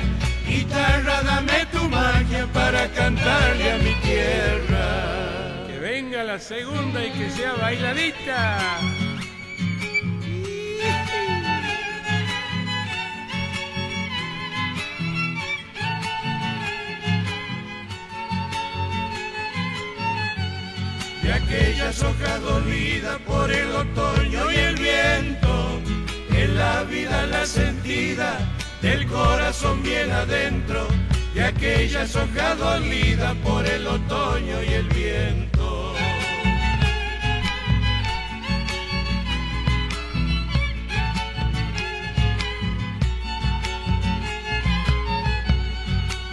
Guitarra, dame tu magia para cantarle a mi tierra. Que venga la segunda y que sea bailadita. De aquellas hojas dolidas por el otoño y el viento, en la vida la sentida del corazón bien adentro, de aquellas hojas dolidas por el otoño y el viento.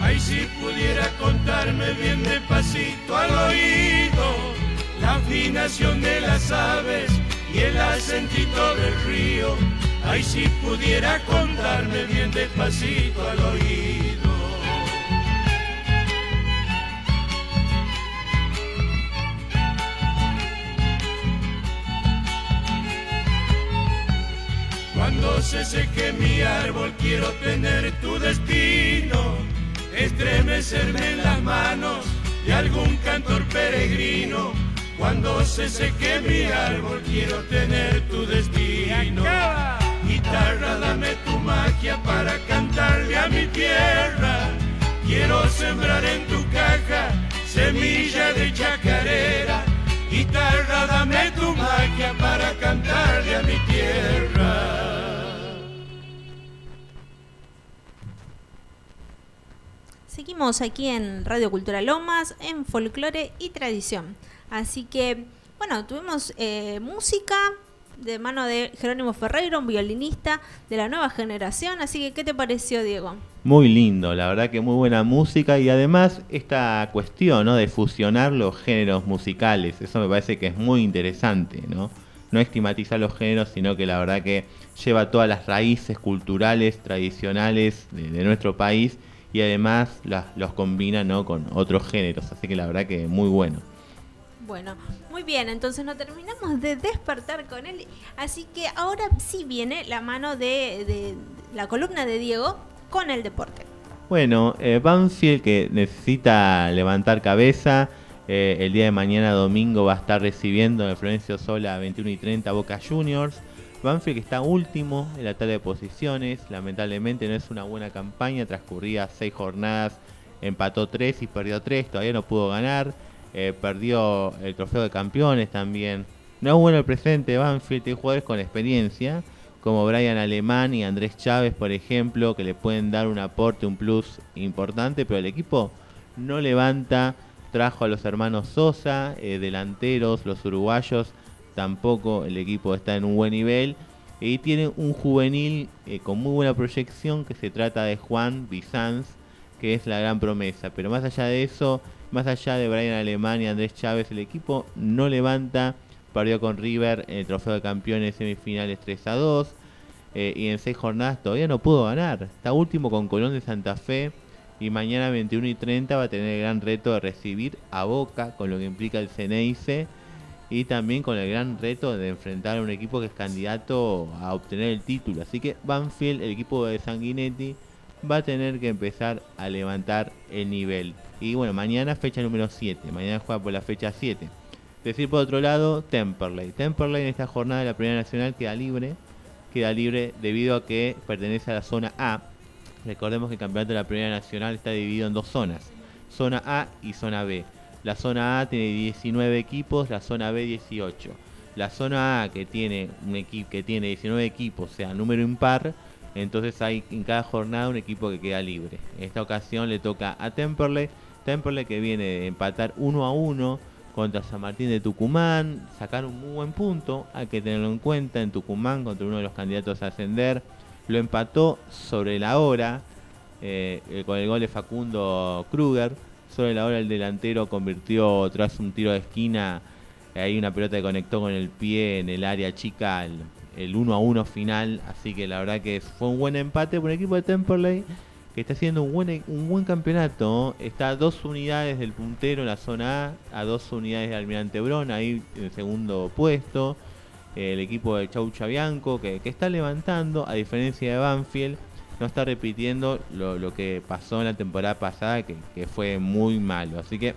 Ay, si pudiera contarme bien despacito al oído afinación de las aves y el acentito del río. Ay, si pudiera contarme bien despacito al oído. Cuando se seque mi árbol quiero tener tu destino, estremecerme en las manos de algún cantor peregrino. Cuando se seque mi árbol quiero tener tu destino. Guitarra, dame tu magia para cantarle a mi tierra. Quiero sembrar en tu caja semilla de chacarera. Guitarra, dame tu magia para cantarle a mi tierra. Seguimos aquí en Radio Cultura Lomas, en folclore y tradición. Así que, bueno, tuvimos eh, música de mano de Jerónimo Ferreiro, un violinista de la nueva generación. Así que, ¿qué te pareció, Diego? Muy lindo, la verdad que muy buena música y además esta cuestión ¿no? de fusionar los géneros musicales, eso me parece que es muy interesante, ¿no? No estigmatizar los géneros, sino que la verdad que lleva todas las raíces culturales, tradicionales de, de nuestro país y además los combina ¿no? con otros géneros, así que la verdad que muy bueno. Bueno, muy bien, entonces no terminamos de despertar con él. Así que ahora sí viene la mano de, de la columna de Diego con el deporte. Bueno, eh, Banfield que necesita levantar cabeza. eh, el día de mañana domingo va a estar recibiendo en Florencio Sola a 21 y 30 Boca Juniors. Banfield que está último en la tabla de posiciones. Lamentablemente no es una buena campaña. Transcurría seis jornadas, empató 3 y perdió 3. Todavía no pudo ganar. Eh, perdió el trofeo de campeones también. No es bueno el presente de Banfield. Jugadores con experiencia como Brian Alemán y Andrés Chávez, por ejemplo, que le pueden dar un aporte, un plus importante, pero el equipo no levanta. Trajo a los hermanos Sosa, eh, delanteros, los uruguayos, tampoco el equipo está en un buen nivel. Y tiene un juvenil eh, con muy buena proyección que se trata de Juan Bizanz, que es la gran promesa. Pero más allá de eso, más allá de Brian Alemán y Andrés Chávez, el equipo no levanta. Perdió con River el trofeo de campeones semifinales 3 a 2. eh, y en seis jornadas todavía no pudo ganar. Está último con Colón de Santa Fe. Y mañana 21 y 30 va a tener el gran reto de recibir a Boca, con lo que implica el Ceneice. Y también con el gran reto de enfrentar a un equipo que es candidato a obtener el título. Así que Banfield, el equipo de Sanguinetti, va a tener que empezar a levantar el nivel. Y bueno, mañana fecha número 7. Mañana juega por la fecha 7. Decir por otro lado, Temperley. Temperley en esta jornada de la Primera Nacional queda libre. Queda libre debido a que pertenece a la zona A. Recordemos que el campeonato de la Primera Nacional está dividido en dos zonas. Zona A y zona B. La zona A tiene 19 equipos, la zona B 18. La zona A que tiene un equipo que tiene 19 equipos, o sea, número impar, entonces hay en cada jornada un equipo que queda libre. En esta ocasión le toca a Temperley, Temperley que viene de empatar 1 a 1 contra San Martín de Tucumán, sacar un muy buen punto, hay que tenerlo en cuenta en Tucumán contra uno de los candidatos a ascender. Lo empató sobre la hora eh, eh, con el gol de Facundo Kruger. Sobre la hora el delantero convirtió tras un tiro de esquina, eh, ahí una pelota que conectó con el pie en el área chica, el 1 a 1 final. Así que la verdad que fue un buen empate por el equipo de Temperley que está haciendo un buen, un buen campeonato. Está a dos unidades del puntero en la zona A, a dos unidades de Almirante Brón, ahí en el segundo puesto. El equipo de Chau Chabianco que, que está levantando, a diferencia de Banfield, no está repitiendo lo, lo que pasó en la temporada pasada, que, que fue muy malo. Así que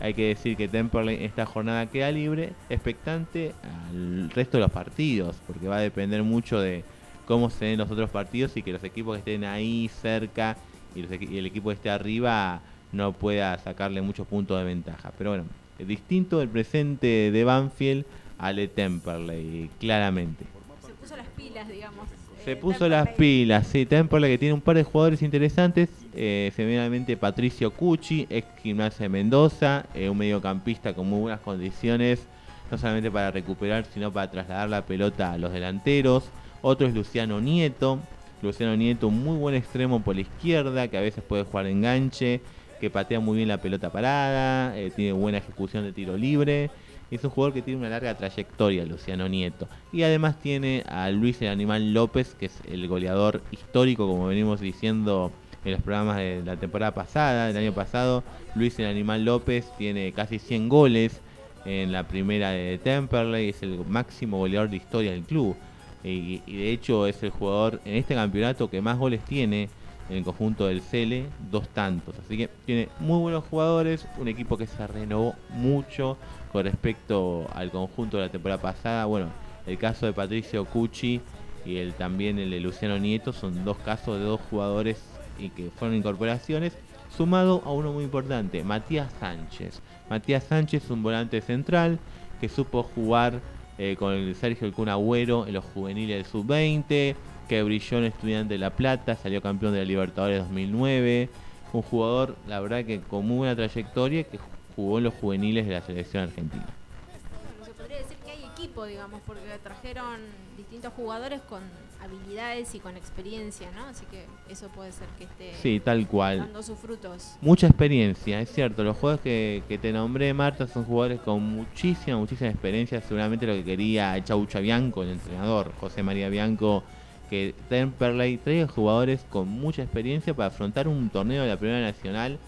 hay que decir que Temperley esta jornada queda libre, expectante al resto de los partidos, porque va a depender mucho de cómo se den los otros partidos y que los equipos que estén ahí cerca y, los y el equipo que esté arriba no pueda sacarle muchos puntos de ventaja. Pero bueno, es distinto el presente de Banfield al de Temperley, claramente. Se puso las pilas, digamos. Se puso las pilas, sí, Temperley que tiene un par de jugadores interesantes, eh, Patricio Cucci, ex gimnasia de Mendoza, eh, un mediocampista con muy buenas condiciones, no solamente para recuperar, sino para trasladar la pelota a los delanteros. Otro es Luciano Nieto, Luciano Nieto, un muy buen extremo por la izquierda, que a veces puede jugar enganche, que patea muy bien la pelota parada, eh, tiene buena ejecución de tiro libre. Es un jugador que tiene una larga trayectoria, Luciano Nieto. Y además tiene a Luis el Animal López, que es el goleador histórico, como venimos diciendo en los programas de la temporada pasada, del año pasado. Luis el Animal López tiene casi 100 goles en la primera de Temperley, es el máximo goleador de historia del club. y, de hecho es el jugador en este campeonato que más goles tiene en el conjunto del Cele, dos tantos. Así que tiene muy buenos jugadores, un equipo que se renovó mucho con respecto al conjunto de la temporada pasada. Bueno, el caso de Patricio Cucci y el también el de Luciano Nieto son dos casos de dos jugadores y que fueron incorporaciones, sumado a uno muy importante, Matías Sánchez. Matías Sánchez, un volante central que supo jugar eh, con el Sergio El Kun Agüero en los juveniles del sub-20, que brilló en Estudiante de La Plata, salió campeón de la Libertadores 2009. Un jugador, la verdad, que con muy buena trayectoria, que jugó en los juveniles de la selección argentina. Bueno, se podría decir que hay equipo, digamos, porque trajeron distintos jugadores con habilidades y con experiencia, ¿no? Así que eso puede ser que esté Sí, tal cual. dando sus frutos. Mucha experiencia, es cierto. Los jugadores que, que te nombré, Marta, son jugadores con muchísima, muchísima experiencia. Seguramente lo que quería Chaucha Bianco, el entrenador, José María Bianco, que Temperley traiga jugadores con mucha experiencia para afrontar un torneo de la Primera Nacional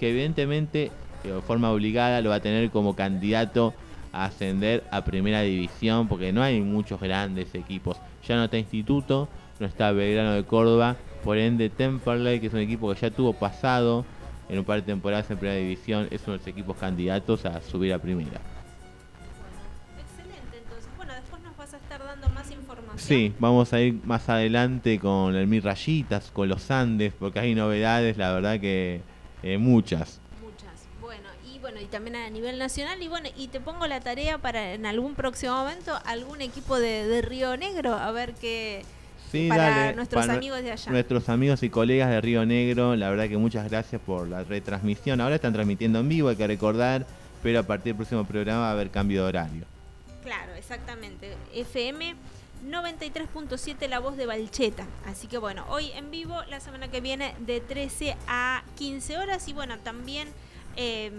que evidentemente de forma obligada lo va a tener como candidato a ascender a Primera División porque no hay muchos grandes equipos. Ya no está Instituto, no está Belgrano de Córdoba, por ende Temperley, que es un equipo que ya tuvo pasado en un par de temporadas en Primera División, es uno de los equipos candidatos a subir a Primera. Sí, vamos a ir más adelante con el Mir Rayitas, con los Andes, porque hay novedades, la verdad que eh, muchas. Muchas. Bueno, y bueno, y también a nivel nacional. Y bueno, y te pongo la tarea para en algún próximo momento algún equipo de, de Río Negro, a ver qué. Sí, para dale, nuestros para amigos de allá. Nuestros amigos y colegas de Río Negro, la verdad que muchas gracias por la retransmisión. Ahora están transmitiendo en vivo, hay que recordar, pero a partir del próximo programa va a haber cambio de horario. Claro, exactamente. FM 93.7 La Voz de Balcheta. Así que bueno, hoy en vivo, la semana que viene de 13 a 15 horas. Y bueno, también eh,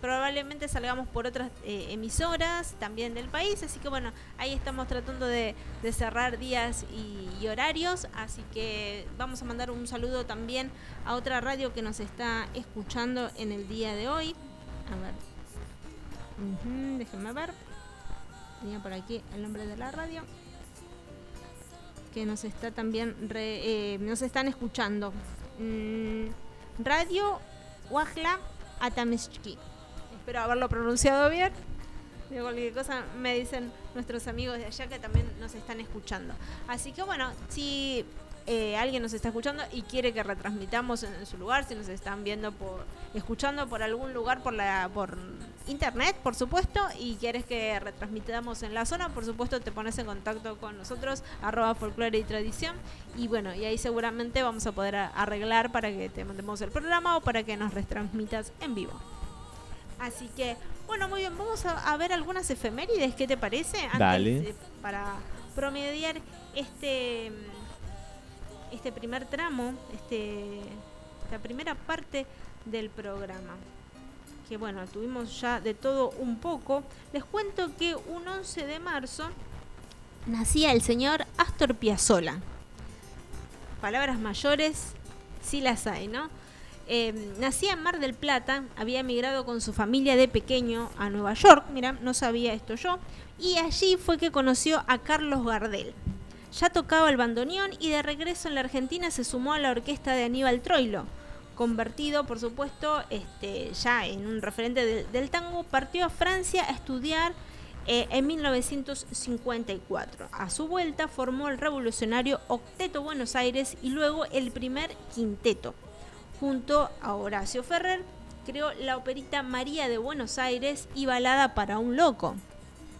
probablemente salgamos por otras eh, emisoras también del país. Así que bueno, ahí estamos tratando de, cerrar días y, horarios. Así que vamos a mandar un saludo también a otra radio que nos está escuchando en el día de hoy. A ver. Ujú, déjenme ver. Tenía por aquí el nombre de la radio. Que nos está también re- eh, nos están escuchando. Mm, radio Wajla Atamishki. Espero haberlo pronunciado bien. De cualquier cosa me dicen nuestros amigos de allá que también nos están escuchando. Así que bueno, si eh, alguien nos está escuchando y quiere que retransmitamos en, en su lugar, si nos están viendo por, escuchando por algún lugar por la, por internet, por supuesto, y quieres que retransmitamos en la zona, por supuesto te pones en contacto con nosotros, arroba folclore y tradición, y bueno, y ahí seguramente vamos a poder arreglar para que te mandemos el programa o para que nos retransmitas en vivo. Así que, bueno, muy bien, vamos a, a ver algunas efemérides, ¿qué te parece? Antes, Dale. eh, para promediar este este primer tramo, este esta primera parte del programa. Que bueno, tuvimos ya de todo un poco. Les cuento que un 11 de marzo nacía el señor Astor Piazzolla. Palabras mayores, sí las hay, ¿no? Eh, nacía en Mar del Plata, había emigrado con su familia de pequeño a Nueva York, mira, no sabía esto yo, y allí fue que conoció a Carlos Gardel. Ya tocaba el bandoneón y de regreso en la Argentina se sumó a la orquesta de Aníbal Troilo. Convertido, por supuesto, este, ya en un referente del, tango, partió a Francia a estudiar eh, en 1954. A su vuelta formó el revolucionario Octeto Buenos Aires y luego el primer quinteto. Junto a Horacio Ferrer, creó la operita María de Buenos Aires y Balada para un Loco.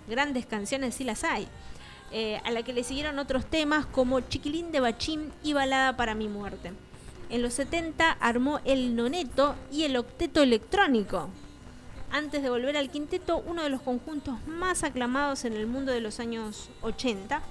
Grandes canciones sí las hay. Eh, a la que le siguieron otros temas como Chiquilín de Bachín y Balada para mi muerte. En los 70 armó el noneto y el octeto electrónico. Antes de volver al quinteto, uno de los conjuntos más aclamados en el mundo de los años 80.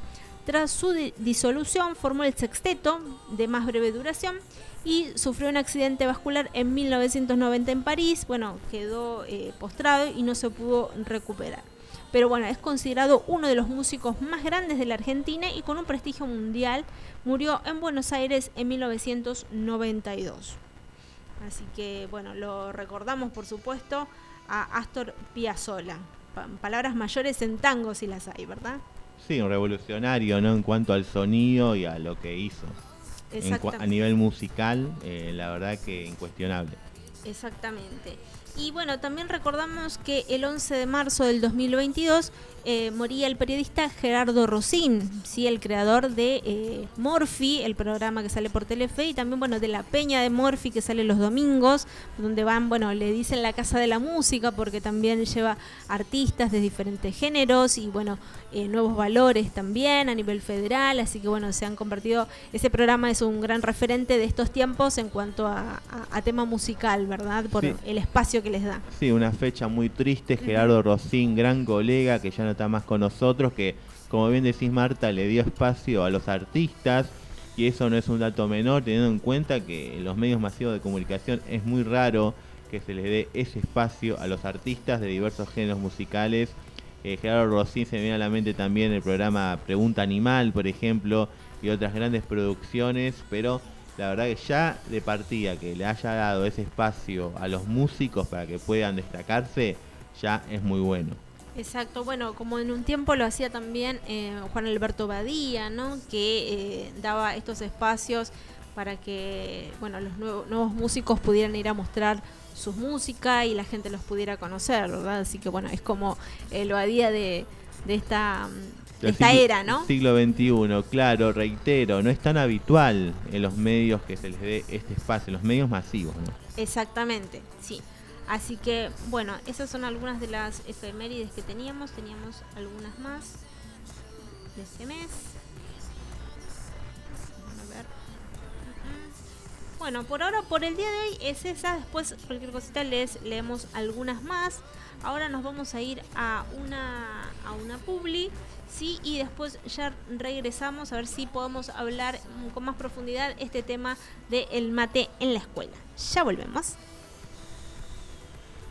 Tras su di- disolución formó el sexteto, de más breve duración, y sufrió un accidente vascular en 1990 en París. Bueno, quedó eh, postrado y no se pudo recuperar. Pero bueno, es considerado uno de los músicos más grandes de la Argentina y con un prestigio mundial. Murió en Buenos Aires en 1992. Así que bueno, lo recordamos por supuesto a Astor Piazzolla. Pa- palabras mayores en tango si las hay, ¿verdad? Sí, un revolucionario, ¿no? En cuanto al sonido y a lo que hizo. A nivel musical, eh, la verdad que incuestionable. Exactamente. Y bueno, también recordamos que el 11 de marzo del 2022 eh, moría el periodista Gerardo Rosín, ¿sí? el creador de eh, Morphy, el programa que sale por Telefe, y también bueno de La Peña de Morphy que sale los domingos, donde van, bueno, le dicen la casa de la música porque también lleva artistas de diferentes géneros y bueno, eh, nuevos valores también a nivel federal, así que bueno, se han convertido, ese programa es un gran referente de estos tiempos en cuanto a, a- a tema musical, ¿verdad? Por Sí. el espacio que les da. Sí, una fecha muy triste. Gerardo Rosín, gran colega que ya no está más con nosotros, que como bien decís Marta, le dio espacio a los artistas y eso no es un dato menor, teniendo en cuenta que en los medios masivos de comunicación es muy raro que se les dé ese espacio a los artistas de diversos géneros musicales. Eh, Gerardo Rosín se me viene a la mente también el programa Pregunta Animal, por ejemplo, y otras grandes producciones, pero la verdad que ya de partida que le haya dado ese espacio a los músicos para que puedan destacarse, ya es muy bueno. Exacto, bueno, como en un tiempo lo hacía también eh, Juan Alberto Badía, ¿no? Que eh, daba estos espacios para que, bueno, los nuevos, nuevos músicos pudieran ir a mostrar su música y la gente los pudiera conocer, ¿verdad? Así que, bueno, es como el Badía de, de esta, mm, de Del esta siglo- era, ¿no? Siglo XXI, claro, reitero, no es tan habitual en los medios que se les dé este espacio, en los medios masivos, ¿no? Exactamente, sí. Así que, bueno, esas son algunas de las efemérides que teníamos. Teníamos algunas más de este mes. A ver. Bueno, por ahora, por el día de hoy es esa. Después, cualquier cosita, les leemos algunas más. Ahora nos vamos a ir a una, a una publi. Sí, y después ya regresamos a ver si podemos hablar con más profundidad este tema del mate en la escuela. Ya volvemos.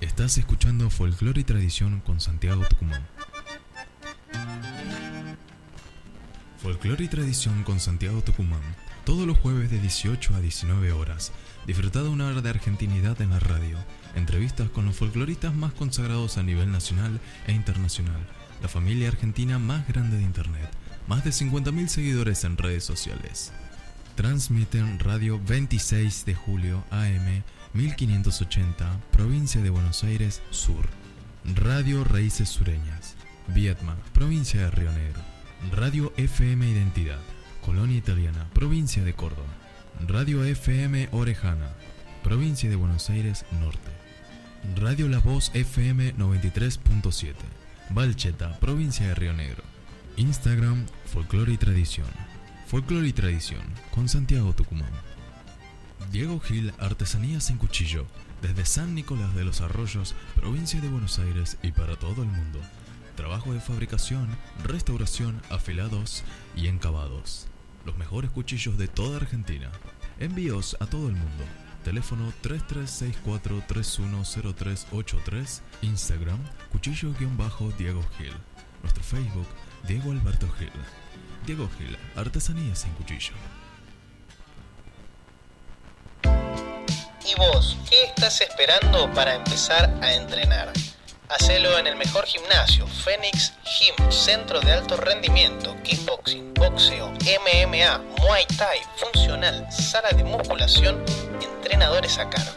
Estás escuchando Folclore y Tradición con Santiago Tucumán. Folclore y Tradición con Santiago Tucumán. Todos los jueves de 18 a 19 horas. Disfruta de una hora de argentinidad en la radio. Entrevistas con los folcloristas más consagrados a nivel nacional e internacional. La familia argentina más grande de Internet. Más de 50.000 seguidores en redes sociales. Transmiten Radio 26 de julio AM 1580, provincia de Buenos Aires Sur. Radio Raíces Sureñas, Vietma, provincia de Río Negro. Radio FM Identidad, Colonia Italiana, provincia de Córdoba. Radio FM Orejana, provincia de Buenos Aires Norte. Radio La Voz FM 93.7, Valcheta, provincia de Río Negro. Instagram, Folclore y Tradición. Folclore y Tradición, con Santiago Tucumán. Diego Gil Artesanías en Cuchillo, desde San Nicolás de los Arroyos, provincia de Buenos Aires y para todo el mundo. Trabajo de fabricación, restauración, afilados y encabados. Los mejores cuchillos de toda Argentina. Envíos a todo el mundo. Teléfono 3364-310383. Instagram, cuchillo-diego Gil. Nuestro Facebook, Diego Alberto Gil. Diego Gil, Artesanías en Cuchillo. ¿Y vos qué estás esperando para empezar a entrenar? Hacelo en el mejor gimnasio, Phoenix Gym, centro de alto rendimiento, kickboxing, boxeo, MMA, muay thai, funcional, sala de musculación, entrenadores a cargo.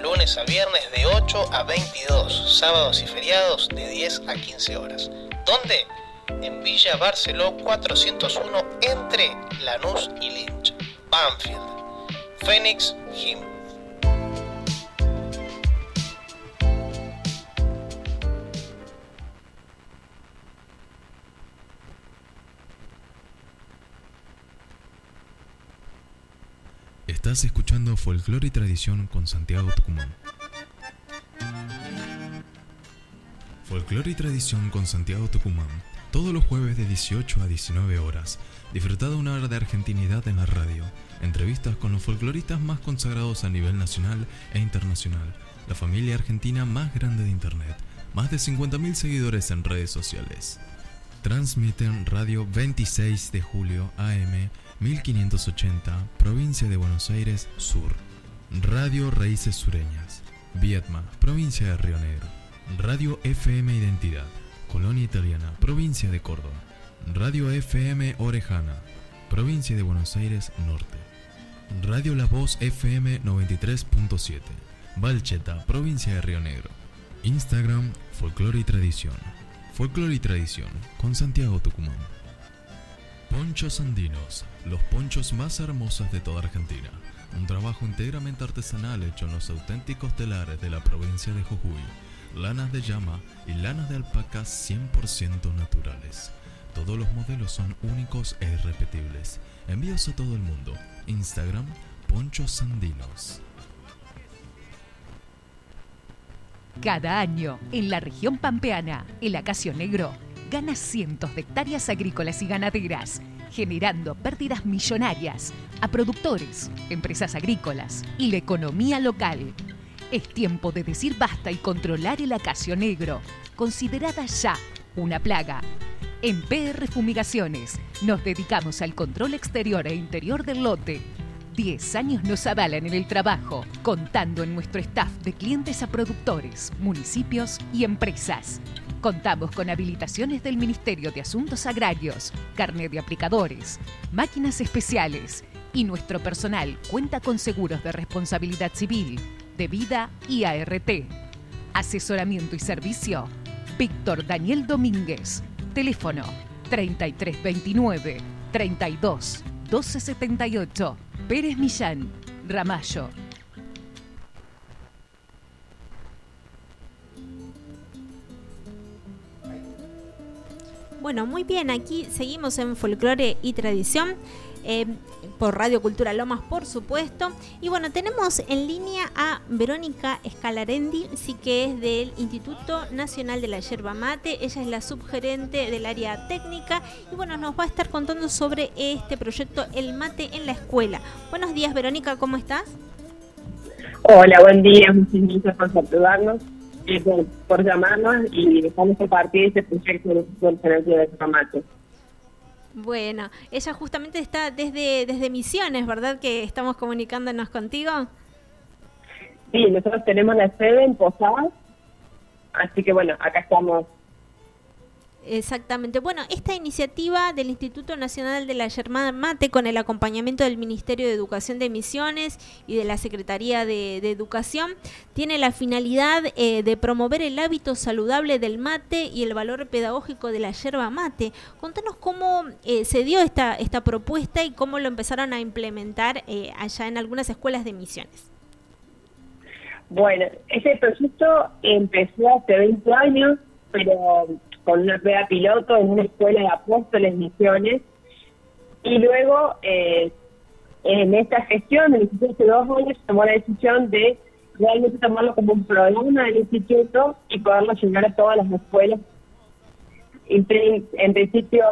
Lunes a viernes de 8 a 22, sábados y feriados de 10 a 15 horas. ¿Dónde? En Villa Barceló 401 entre Lanús y Lynch, Banfield. Phoenix Gym. Estás escuchando Folclore y Tradición con Santiago Tucumán. Folclore y Tradición con Santiago Tucumán. Todos los jueves de 18 a 19 horas. Disfruta de una hora de argentinidad en la radio. Entrevistas con los folcloristas más consagrados a nivel nacional e internacional. La familia argentina más grande de Internet. Más de 50.000 seguidores en redes sociales. Transmiten Radio 26 de julio AM 1580, provincia de Buenos Aires Sur. Radio Raíces Sureñas, Vietma, provincia de Río Negro. Radio FM Identidad, Colonia Italiana, provincia de Córdoba. Radio FM Orejana, provincia de Buenos Aires Norte. Radio La Voz FM 93.7, Valcheta, provincia de Río Negro. Instagram, Folclore y Tradición. Folclore y Tradición, con Santiago Tucumán. Ponchos Andinos, los ponchos más hermosos de toda Argentina. Un trabajo íntegramente artesanal hecho en los auténticos telares de la provincia de Jujuy. Lanas de llama y lanas de alpaca 100% naturales. Todos los modelos son únicos e irrepetibles. Envíos a todo el mundo. Instagram, Ponchos Andinos. Cada año, en la región pampeana, el acacio negro gana cientos de hectáreas agrícolas y ganaderas, generando pérdidas millonarias a productores, empresas agrícolas y la economía local. Es tiempo de decir basta y controlar el acacio negro, considerada ya una plaga. En PR Fumigaciones nos dedicamos al control exterior e interior del lote. 10 años nos avalan en el trabajo, contando en nuestro staff de clientes a productores, municipios y empresas. Contamos con habilitaciones del Ministerio de Asuntos Agrarios, carnet de aplicadores, máquinas especiales y nuestro personal cuenta con seguros de responsabilidad civil, de vida y ART. Asesoramiento y servicio. Víctor Daniel Domínguez. Teléfono 3329 32 1278. Pérez Millán. Ramallo. Bueno, muy bien, aquí seguimos en folclore y tradición. eh, por Radio Cultura Lomas, por supuesto. Y bueno, tenemos en línea a Verónica Escalarendi, sí que es del Instituto Nacional de la Yerba Mate. Ella es la subgerente del área técnica y bueno, nos va a estar contando sobre este proyecto El Mate en la Escuela. Buenos días, Verónica, ¿cómo estás? Hola, buen día, muchas gracias por saludarnos, por, por llamarnos y dejarnos compartir este proyecto del Nacional de Mate. Bueno, ella justamente está desde, desde Misiones, ¿verdad? Que estamos comunicándonos contigo. Sí, nosotros tenemos la sede en Posadas, así que bueno, acá estamos. Exactamente. Bueno, esta iniciativa del Instituto Nacional de la Yerba Mate con el acompañamiento del Ministerio de Educación de Misiones y de la Secretaría de, Educación tiene la finalidad eh, de promover el hábito saludable del mate y el valor pedagógico de la yerba mate. Contanos cómo eh, se dio esta, esta propuesta y cómo lo empezaron a implementar eh, allá en algunas escuelas de Misiones. Bueno, este proyecto empezó hace 20 años, pero con una prueba piloto en una escuela de apóstoles misiones. Y luego, eh, en esta gestión del instituto hace dos años, tomó la decisión de realmente tomarlo como un programa del instituto y poderlo llegar a todas las escuelas. En, en principio,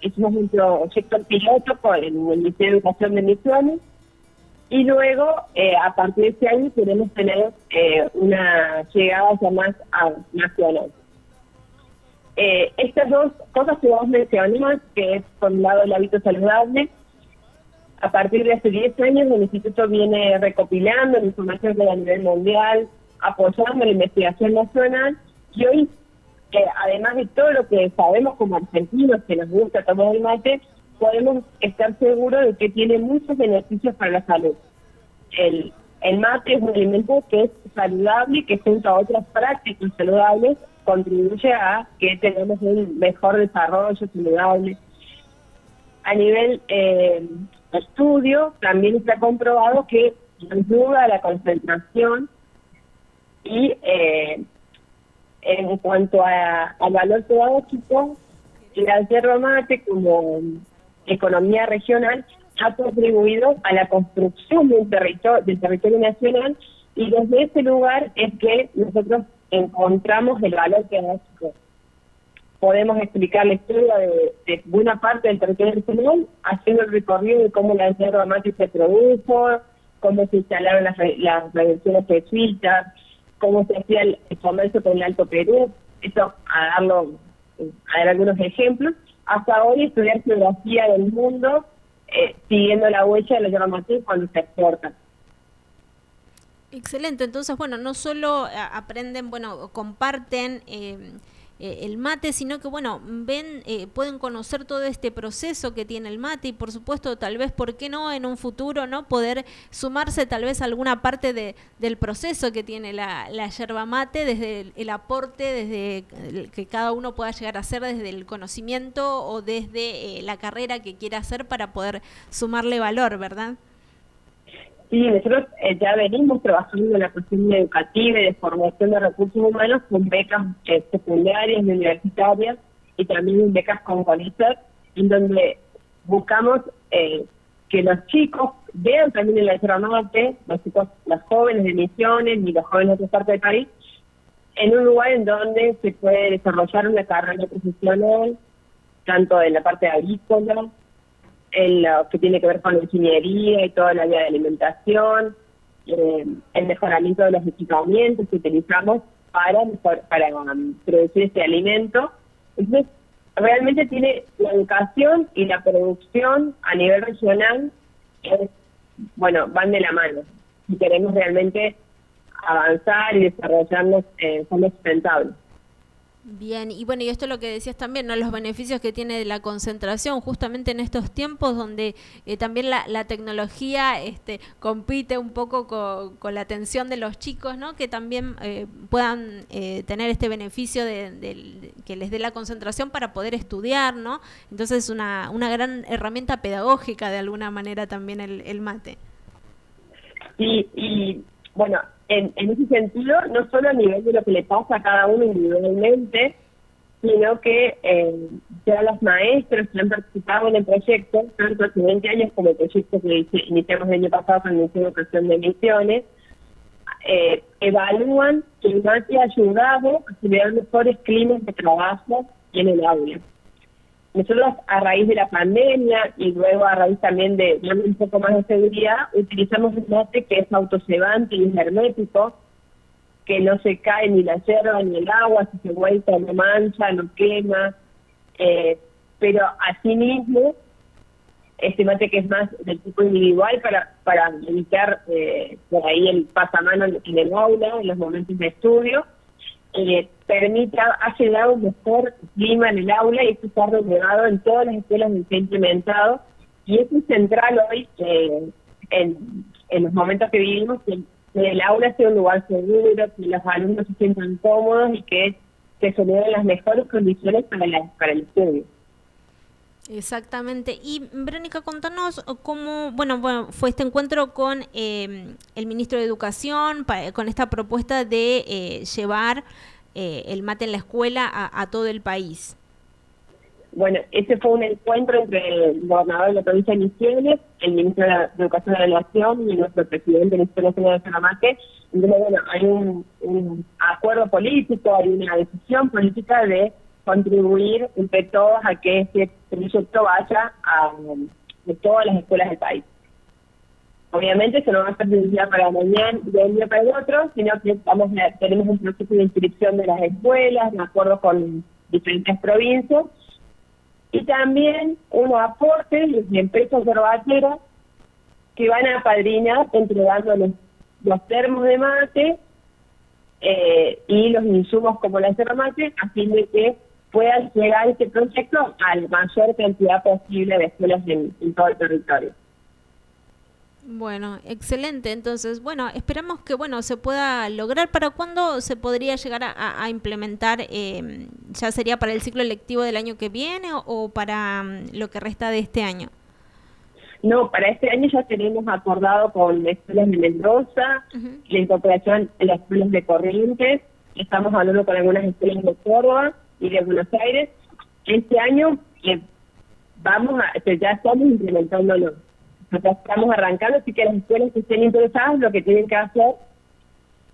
hicimos un proyecto piloto con el Ministerio de Educación de Misiones y luego, eh, a partir de este año, queremos tener eh, una llegada ya más a nacional. Eh, estas dos cosas que vos mencionamos, que es por un lado el hábito saludable, a partir de hace 10 años el instituto viene recopilando la información a nivel mundial, apoyando la investigación nacional y hoy, eh, además de todo lo que sabemos como argentinos que nos gusta tomar el mate, podemos estar seguros de que tiene muchos beneficios para la salud. El, el mate es un alimento que es saludable, que junto a otras prácticas saludables contribuye a que tengamos un mejor desarrollo saludable. A nivel eh, estudio, también está comprobado que ayuda a la concentración y eh, en cuanto a, al valor pedagógico, la yerba mate como economía regional ha contribuido a la construcción de un territorio, del territorio nacional y desde ese lugar es que nosotros encontramos el valor pedagógico. Podemos explicar la historia de, buena parte del territorio nacional haciendo el recorrido de cómo la yerba mate se produjo, cómo se instalaron las, las reducciones jesuitas, cómo se hacía el, comercio con el Alto Perú, eso a darlo, a dar algunos ejemplos, hasta hoy estudiar geografía del mundo eh, siguiendo la huella de la yerba mate cuando se exporta. Excelente, entonces bueno, no solo a- aprenden, bueno, comparten eh, eh, el mate, sino que, bueno, ven, eh, pueden conocer todo este proceso que tiene el mate y, por supuesto, tal vez, ¿por qué no en un futuro, no poder sumarse tal vez a alguna parte de, del proceso que tiene la, yerba mate, desde el, aporte, desde que cada uno pueda llegar a hacer, desde el conocimiento o desde eh, la carrera que quiera hacer para poder sumarle valor, ¿verdad? Sí, nosotros eh, ya venimos trabajando en la cuestión educativa y de formación de recursos humanos con becas eh, secundarias universitarias y también becas con CONICET, en donde buscamos eh, que los chicos vean también en la Sierra Norte, los chicos, los jóvenes de Misiones y los jóvenes de otra parte del país, en un lugar en donde se puede desarrollar una carrera profesional, tanto en la parte agrícola, en lo que tiene que ver con la ingeniería y toda la área de alimentación, eh, el mejoramiento de los equipamientos que utilizamos para mejor, para um, producir este alimento. Entonces, realmente tiene la educación y la producción a nivel regional, es, bueno, van de la mano. Si queremos realmente avanzar y desarrollarnos en forma sustentable. Bien, y bueno, y esto es lo que decías también, ¿no? Los beneficios que tiene la concentración, justamente en estos tiempos donde eh, también la, la, tecnología este, compite un poco con, la atención de los chicos, ¿no? Que también eh, puedan eh, tener este beneficio de, de, que les dé la concentración para poder estudiar, ¿no? Entonces es una, una gran herramienta pedagógica de alguna manera también el, el mate. Sí, y bueno, en, en, ese sentido, no solo a nivel de lo que le pasa a cada uno individualmente, sino que eh, ya los maestros que han participado en el proyecto, tanto hace 20 años como el proyecto que iniciamos el año pasado con el de Educación de Misiones, eh, evalúan que el ha ayudado a generar mejores climas de trabajo en el aula. Nosotros, a raíz de la pandemia y luego a raíz también de darle un poco más de seguridad, utilizamos un mate que es autocebante y hermético, que no se cae ni la yerba ni el agua, si se vuelta no mancha, no quema, eh, pero asimismo, este mate que es más del tipo individual para, para evitar eh, por ahí el pasamano en el aula, en los momentos de estudio, eh, permite, ha llegado un mejor clima en el aula y esto está relevado en todas las escuelas donde se ha implementado y eso es central hoy en, en, los momentos que vivimos, que, que, el aula sea un lugar seguro, que los alumnos se sientan cómodos y que se generen las mejores condiciones para, la, para el estudio. Exactamente. Y Verónica, contanos cómo, bueno, bueno, fue este encuentro con eh, el ministro de Educación, pa, con esta propuesta de eh, llevar eh, el mate en la escuela a, a, todo el país. Bueno, ese fue un encuentro entre el gobernador de la provincia de Misiones, el ministro de, la, Educación de la Nación y nuestro presidente del Instituto Nacional de Mate. Entonces, bueno, hay un, un acuerdo político, hay una decisión política de contribuir entre todos a que este proyecto vaya a, todas las escuelas del país. Obviamente eso no va a ser día para mañana, de un día para el otro, sino que a, tenemos un proceso de inscripción de las escuelas, de acuerdo con diferentes provincias, y también unos aportes de empresas yerbateras que van a apadrinar entregando los, los termos de mate eh, y los insumos como la yerba mate, a fin de que pueda llegar este proyecto a la mayor cantidad posible de escuelas en, en, todo el territorio. Bueno, excelente. Entonces, bueno, esperamos que bueno se pueda lograr. ¿Para cuándo se podría llegar a, a implementar? Eh, ¿Ya sería para el ciclo lectivo del año que viene o, o para um, lo que resta de este año? No, para este año ya tenemos acordado con escuelas de Mendoza, uh -huh. la incorporación en las escuelas de Corrientes, estamos hablando con algunas escuelas de Córdoba, y de Buenos Aires. Este año eh, vamos a, ya estamos implementándolo. Ya estamos arrancando, así que las escuelas que estén interesadas lo que tienen que hacer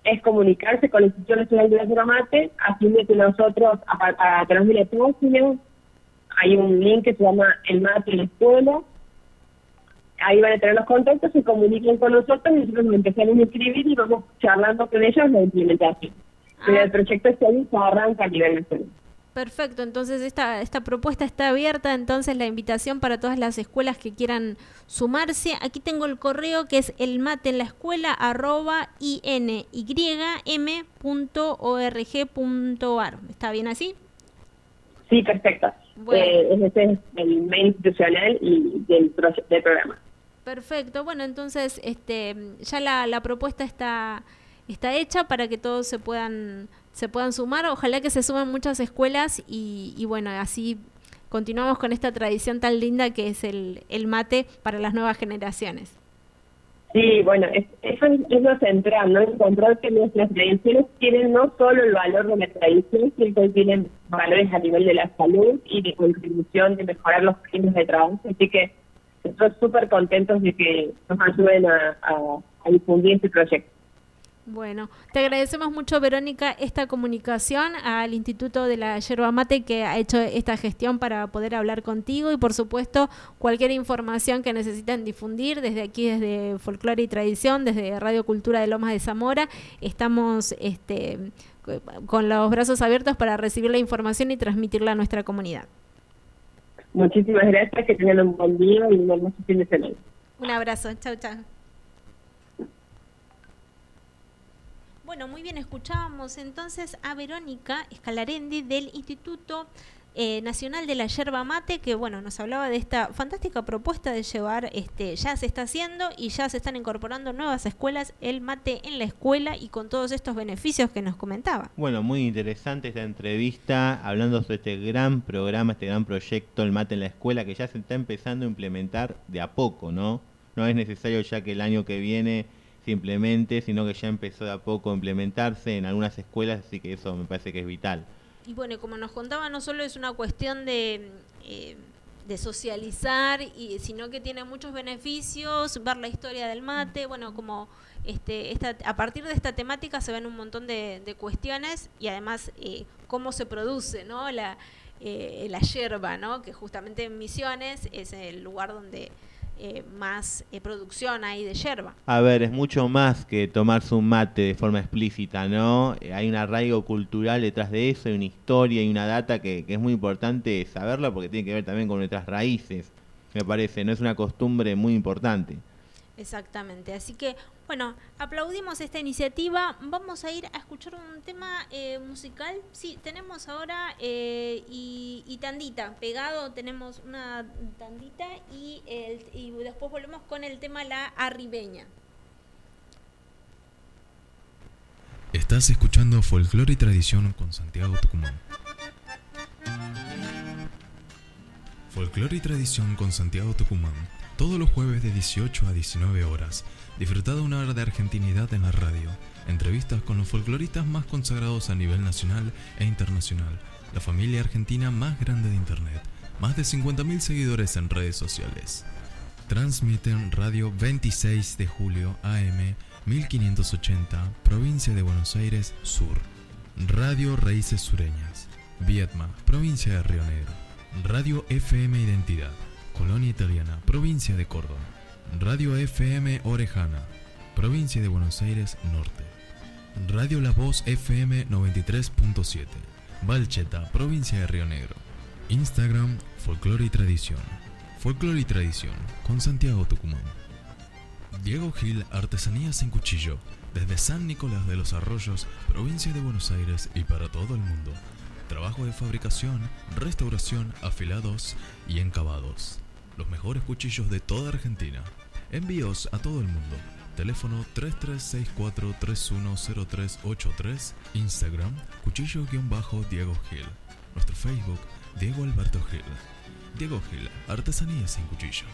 es comunicarse con la Institución Nacional de la Mate, a fin de que nosotros, a, a, través de la página, hay un link que se llama El Mate en la Escuela, ahí van a tener los contactos, se comuniquen con nosotros y nosotros nos empezamos a inscribir y vamos charlando con ellos la implementación. Ah. Pero el proyecto este año se arranca a nivel nacional. Perfecto, entonces esta, esta propuesta está abierta, entonces la invitación para todas las escuelas que quieran sumarse. Aquí tengo el correo que es el mate en la escuela arroba inym.org.ar. ¿Está bien así? Sí, perfecto. Bueno. Eh, ese es el mail institucional y del, del programa. Perfecto, bueno, entonces este, ya la, la propuesta está, está hecha para que todos se puedan, se puedan sumar. Ojalá que se sumen muchas escuelas y, y bueno, así continuamos con esta tradición tan linda que es el, el mate para las nuevas generaciones. Sí, bueno, es, eso es, es lo central, ¿no? Encontrar que nuestras tradiciones tienen no solo el valor de la tradición, sino que tienen valores a nivel de la salud y de contribución de mejorar los climas de trabajo. Así que estoy súper contentos de que nos ayuden a, a- a difundir este proyecto. Bueno, te agradecemos mucho, Verónica, esta comunicación al Instituto de la Yerba Mate que ha hecho esta gestión para poder hablar contigo y, por supuesto, cualquier información que necesiten difundir desde aquí, desde Folclore y Tradición, desde Radio Cultura de Lomas de Zamora, estamos este, con los brazos abiertos para recibir la información y transmitirla a nuestra comunidad. Muchísimas gracias, que tengan un buen día y un hermoso fin de semana. Un abrazo, chau, chau. Bueno, muy bien, escuchábamos entonces a Verónica Escalarendi del Instituto eh, Nacional de la Yerba Mate, que bueno, nos hablaba de esta fantástica propuesta de llevar, este, ya se está haciendo y ya se están incorporando nuevas escuelas, el mate en la escuela y con todos estos beneficios que nos comentaba. Bueno, muy interesante esta entrevista hablando sobre este gran programa, este gran proyecto, el mate en la escuela, que ya se está empezando a implementar de a poco, ¿no? No es necesario ya que el año que viene se implemente, sino que ya empezó de a poco a implementarse en algunas escuelas, así que eso me parece que es vital. Y bueno, como nos contaba, no solo es una cuestión de, eh, de socializar, y, sino que tiene muchos beneficios, ver la historia del mate, bueno, como este, esta, a partir de esta temática se ven un montón de, de cuestiones y además eh, cómo se produce ¿no? la, eh, la yerba, ¿no? que justamente en Misiones es el lugar donde eh, más eh, producción hay de yerba. A ver, es mucho más que tomarse un mate de forma explícita, ¿no? Eh, Hay un arraigo cultural detrás de eso, hay una historia y una data que, que es muy importante saberla porque tiene que ver también con nuestras raíces, me parece, ¿no? Es una costumbre muy importante. Exactamente, así que bueno, aplaudimos esta iniciativa. Vamos a ir a escuchar un tema eh, musical. Sí, tenemos ahora eh, y, tandita, pegado tenemos una tandita y, el, y después volvemos con el tema La Arribeña. Estás escuchando Folclore y Tradición con Santiago Tucumán. Folclore y Tradición con Santiago Tucumán. Todos los jueves de 18 a 19 horas. Disfruta de una hora de argentinidad en la radio. Entrevistas con los folcloristas más consagrados a nivel nacional e internacional. La familia argentina más grande de Internet. Más de 50.000 seguidores en redes sociales. Transmiten Radio 26 de julio AM 1580, provincia de Buenos Aires Sur. Radio Raíces Sureñas, Vietma, provincia de Río Negro. Radio FM Identidad, Colonia Italiana, provincia de Córdoba. Radio FM Orejana, provincia de Buenos Aires Norte. Radio La Voz FM 93.7, Valcheta, provincia de Río Negro. Instagram, Folclore y Tradición. Folclore y Tradición, con Santiago Tucumán. Diego Gil, Artesanías en Cuchillo, desde San Nicolás de los Arroyos, provincia de Buenos Aires y para todo el mundo. Trabajo de fabricación, restauración, afilados y encabados. Los mejores cuchillos de toda Argentina. Envíos a todo el mundo. Teléfono 3364310383. Instagram, cuchillo-diego Gil. Nuestro Facebook, Diego Alberto Gil. Diego Gil, Artesanías en Cuchillo.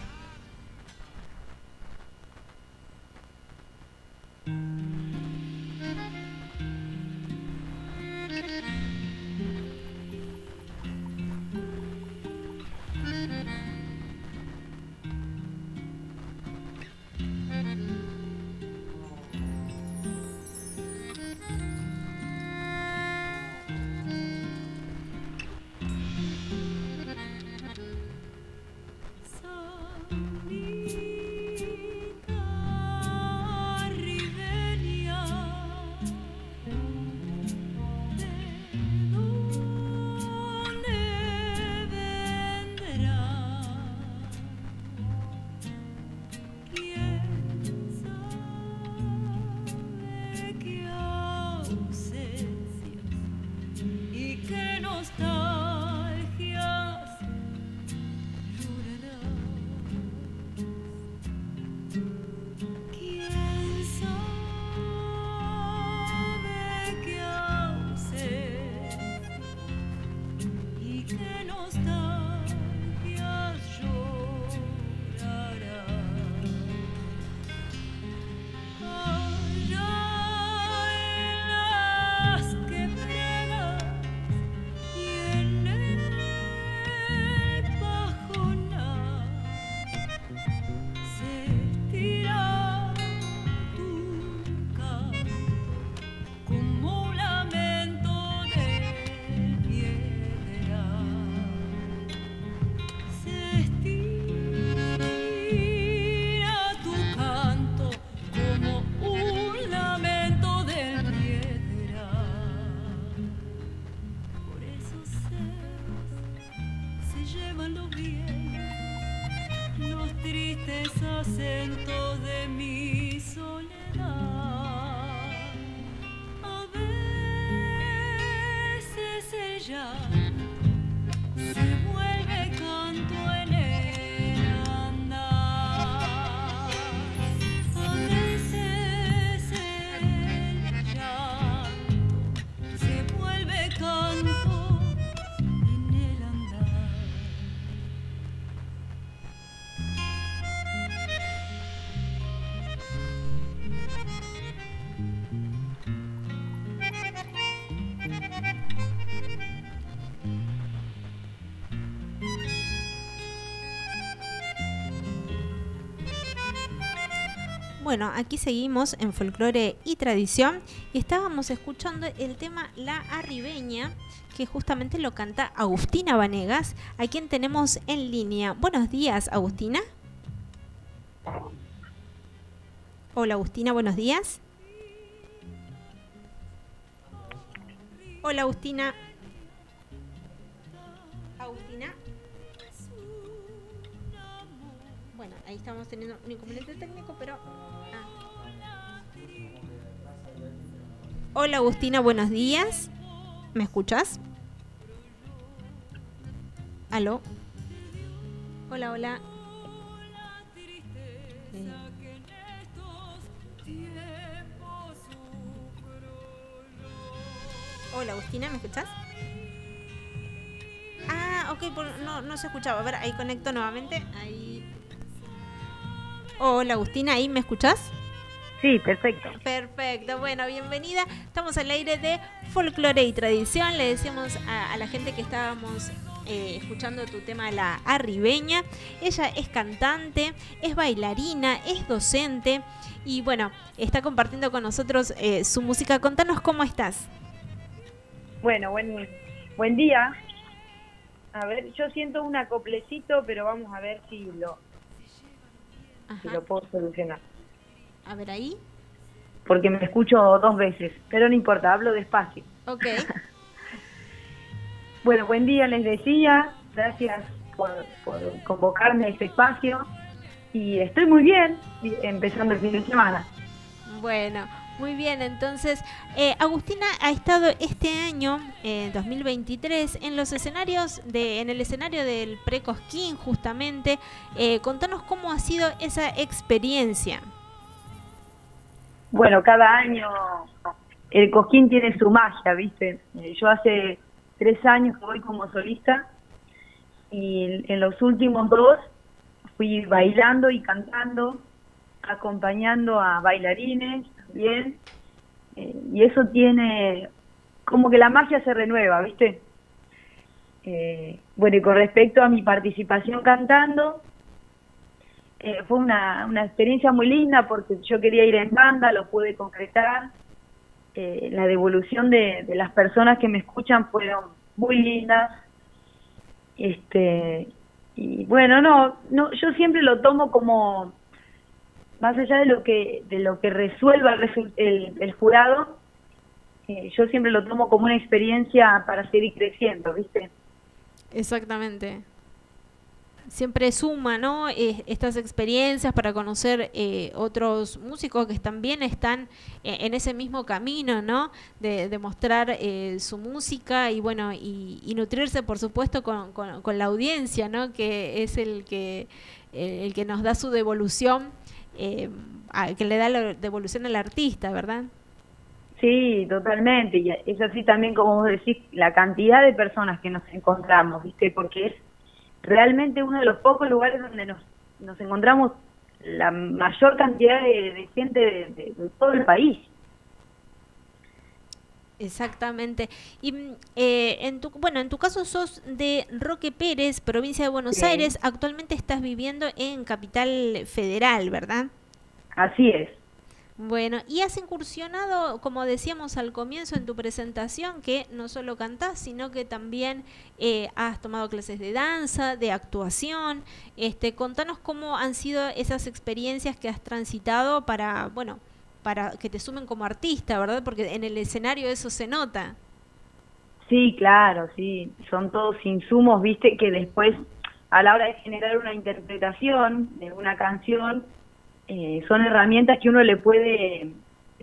Bueno, aquí seguimos en folclore y tradición y estábamos escuchando el tema La Arribeña, que justamente lo canta Agustina Vanegas, a quien tenemos en línea. Buenos días, Agustina. Hola, Agustina, buenos días. Hola, Agustina. Agustina. Ahí estamos teniendo un inconveniente técnico, pero... ah. Hola, Agustina, buenos días. ¿Me escuchas? ¿Aló? Hola, hola. Eh, Hola, Agustina, ¿me escuchas? Ah, ok, no, no se escuchaba. A ver, ahí conecto nuevamente. Ahí. Hola, Agustina, ¿ahí me escuchas? Sí, perfecto. Perfecto, bueno, bienvenida. Estamos al aire de folclore y tradición. Le decíamos a, a la gente que estábamos eh, escuchando tu tema La Arribeña. Ella es cantante, es bailarina, es docente y bueno, está compartiendo con nosotros eh, su música. Contanos cómo estás. Bueno, buen, buen día. A ver, yo siento un acoplecito, pero vamos a ver si lo, si lo puedo solucionar. A ver ahí. Porque me escucho dos veces, pero no importa, hablo despacio. Ok. [LAUGHS] Bueno, buen día, les decía. Gracias por, por convocarme a este espacio. Y estoy muy bien, empezando el fin de semana. Bueno, muy bien. Entonces, eh, Agustina ha estado este año, eh, 2023, en los escenarios, de, en el escenario del Precosquín, justamente. Eh, contanos cómo ha sido esa experiencia. Bueno, cada año el Cosquín tiene su magia, ¿viste? Eh, Yo hace tres años que voy como solista y en los últimos dos fui bailando y cantando, acompañando a bailarines también. eh, y eso tiene como que la magia se renueva, ¿viste? Eh, bueno, y con respecto a mi participación cantando, eh, fue una, una experiencia muy linda porque yo quería ir en banda, lo pude concretar. Eh, la devolución de, de las personas que me escuchan fueron muy lindas. Este, y bueno, no, no, yo siempre lo tomo como más allá de lo que de lo que resuelva el, el, el jurado, eh, yo siempre lo tomo como una experiencia para seguir creciendo, ¿viste? Exactamente. Siempre suma, ¿no? Estas experiencias para conocer eh, otros músicos que también están eh, en ese mismo camino, ¿no? De, de mostrar eh, su música y bueno, y, nutrirse, por supuesto, con, con- con la audiencia, ¿no? Que es el que, el que nos da su devolución, eh, que le da la devolución al artista, ¿verdad? Sí, totalmente. Y es así también como vos decís, la cantidad de personas que nos encontramos, ¿viste? Porque es realmente uno de los pocos lugares donde nos, nos encontramos la mayor cantidad de, gente de todo el país. Exactamente. Y mm, eh, en tu, bueno, en tu caso sos de Roque Pérez, provincia de Buenos Sí. Aires. Actualmente estás viviendo en Capital Federal, ¿verdad? Así es. Bueno, y has incursionado, como decíamos al comienzo en tu presentación, que no solo cantás, sino que también eh, has tomado clases de danza, de actuación. Este, contanos cómo han sido esas experiencias que has transitado para, bueno, para que te sumen como artista, ¿verdad? Porque en el escenario eso se nota. Sí, claro, sí. Son todos insumos, ¿viste? Que después a la hora de generar una interpretación de una canción, eh, son herramientas que uno le puede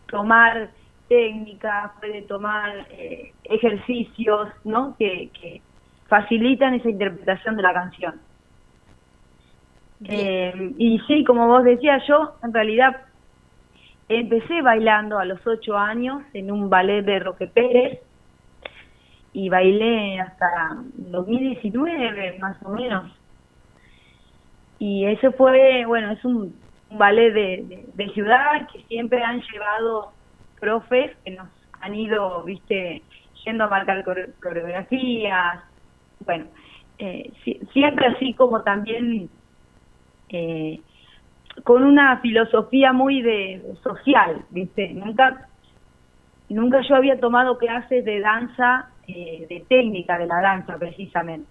tomar técnicas, puede tomar eh, ejercicios, ¿no? Que, que facilitan esa interpretación de la canción. Eh, y sí, como vos decías, yo en realidad empecé bailando a los ocho años en un ballet de Roque Pérez y bailé hasta 2019 más o menos. Y ese fue, bueno, es un, ballet de, de, ciudad que siempre han llevado profes que nos han ido, viste, yendo a marcar core- coreografías, bueno, eh, si- siempre así como también eh, con una filosofía muy de social, viste, nunca nunca yo había tomado clases de danza, eh, de técnica de la danza precisamente.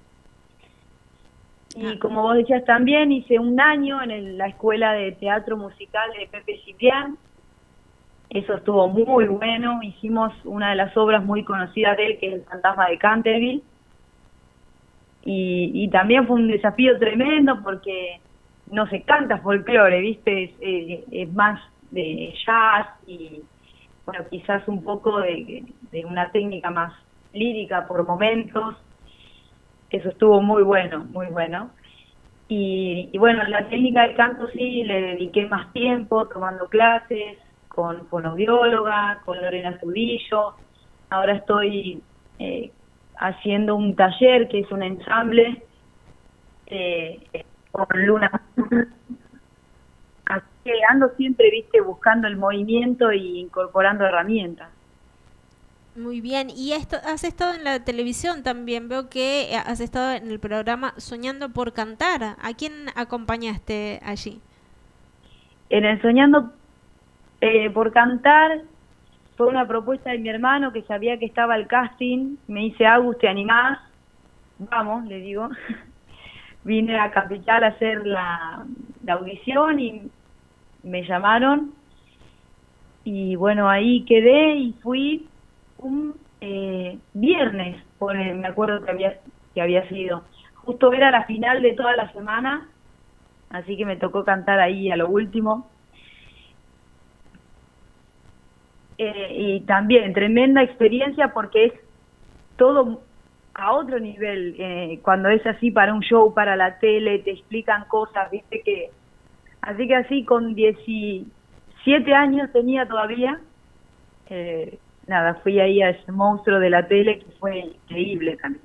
Y como vos decías también, hice un año en el- la escuela de teatro musical de Pepe Ciprián, eso estuvo muy bueno. Hicimos una de las obras muy conocidas de él, que es El Fantasma de Canterville. Y, y también fue un desafío tremendo porque no se canta folclore, ¿viste? Es, eh, es más de jazz y, bueno, quizás un poco de, una técnica más lírica por momentos. Eso estuvo muy bueno, muy bueno. Y, y bueno, la técnica del canto sí le dediqué más tiempo tomando clases con fonoaudióloga, con Lorena Zudillo. Ahora estoy eh, haciendo un taller que es un ensamble eh, con Luna. Así que ando siempre, viste, buscando el movimiento y incorporando herramientas. Muy bien, y esto, has estado en la televisión también, veo que eh, has estado en el programa Soñando por Cantar. ¿A quién acompañaste allí? En el Soñando eh, por Cantar fue una propuesta de mi hermano que sabía que estaba el casting. Me dice, Agus, ¿te animás? Vamos, le digo. Vine a Capital a hacer la, audición y me llamaron. Y bueno, ahí quedé y fui un eh, viernes, por el- me acuerdo que había, que había sido. Justo era la final de toda la semana, así que me tocó cantar ahí a lo último. Eh, y también tremenda experiencia porque es todo a otro nivel. eh, cuando es así para un show, para la tele, te explican cosas, viste que... Así que así con 17 años tenía todavía, eh, nada, fui ahí a ese monstruo de la tele que fue increíble también.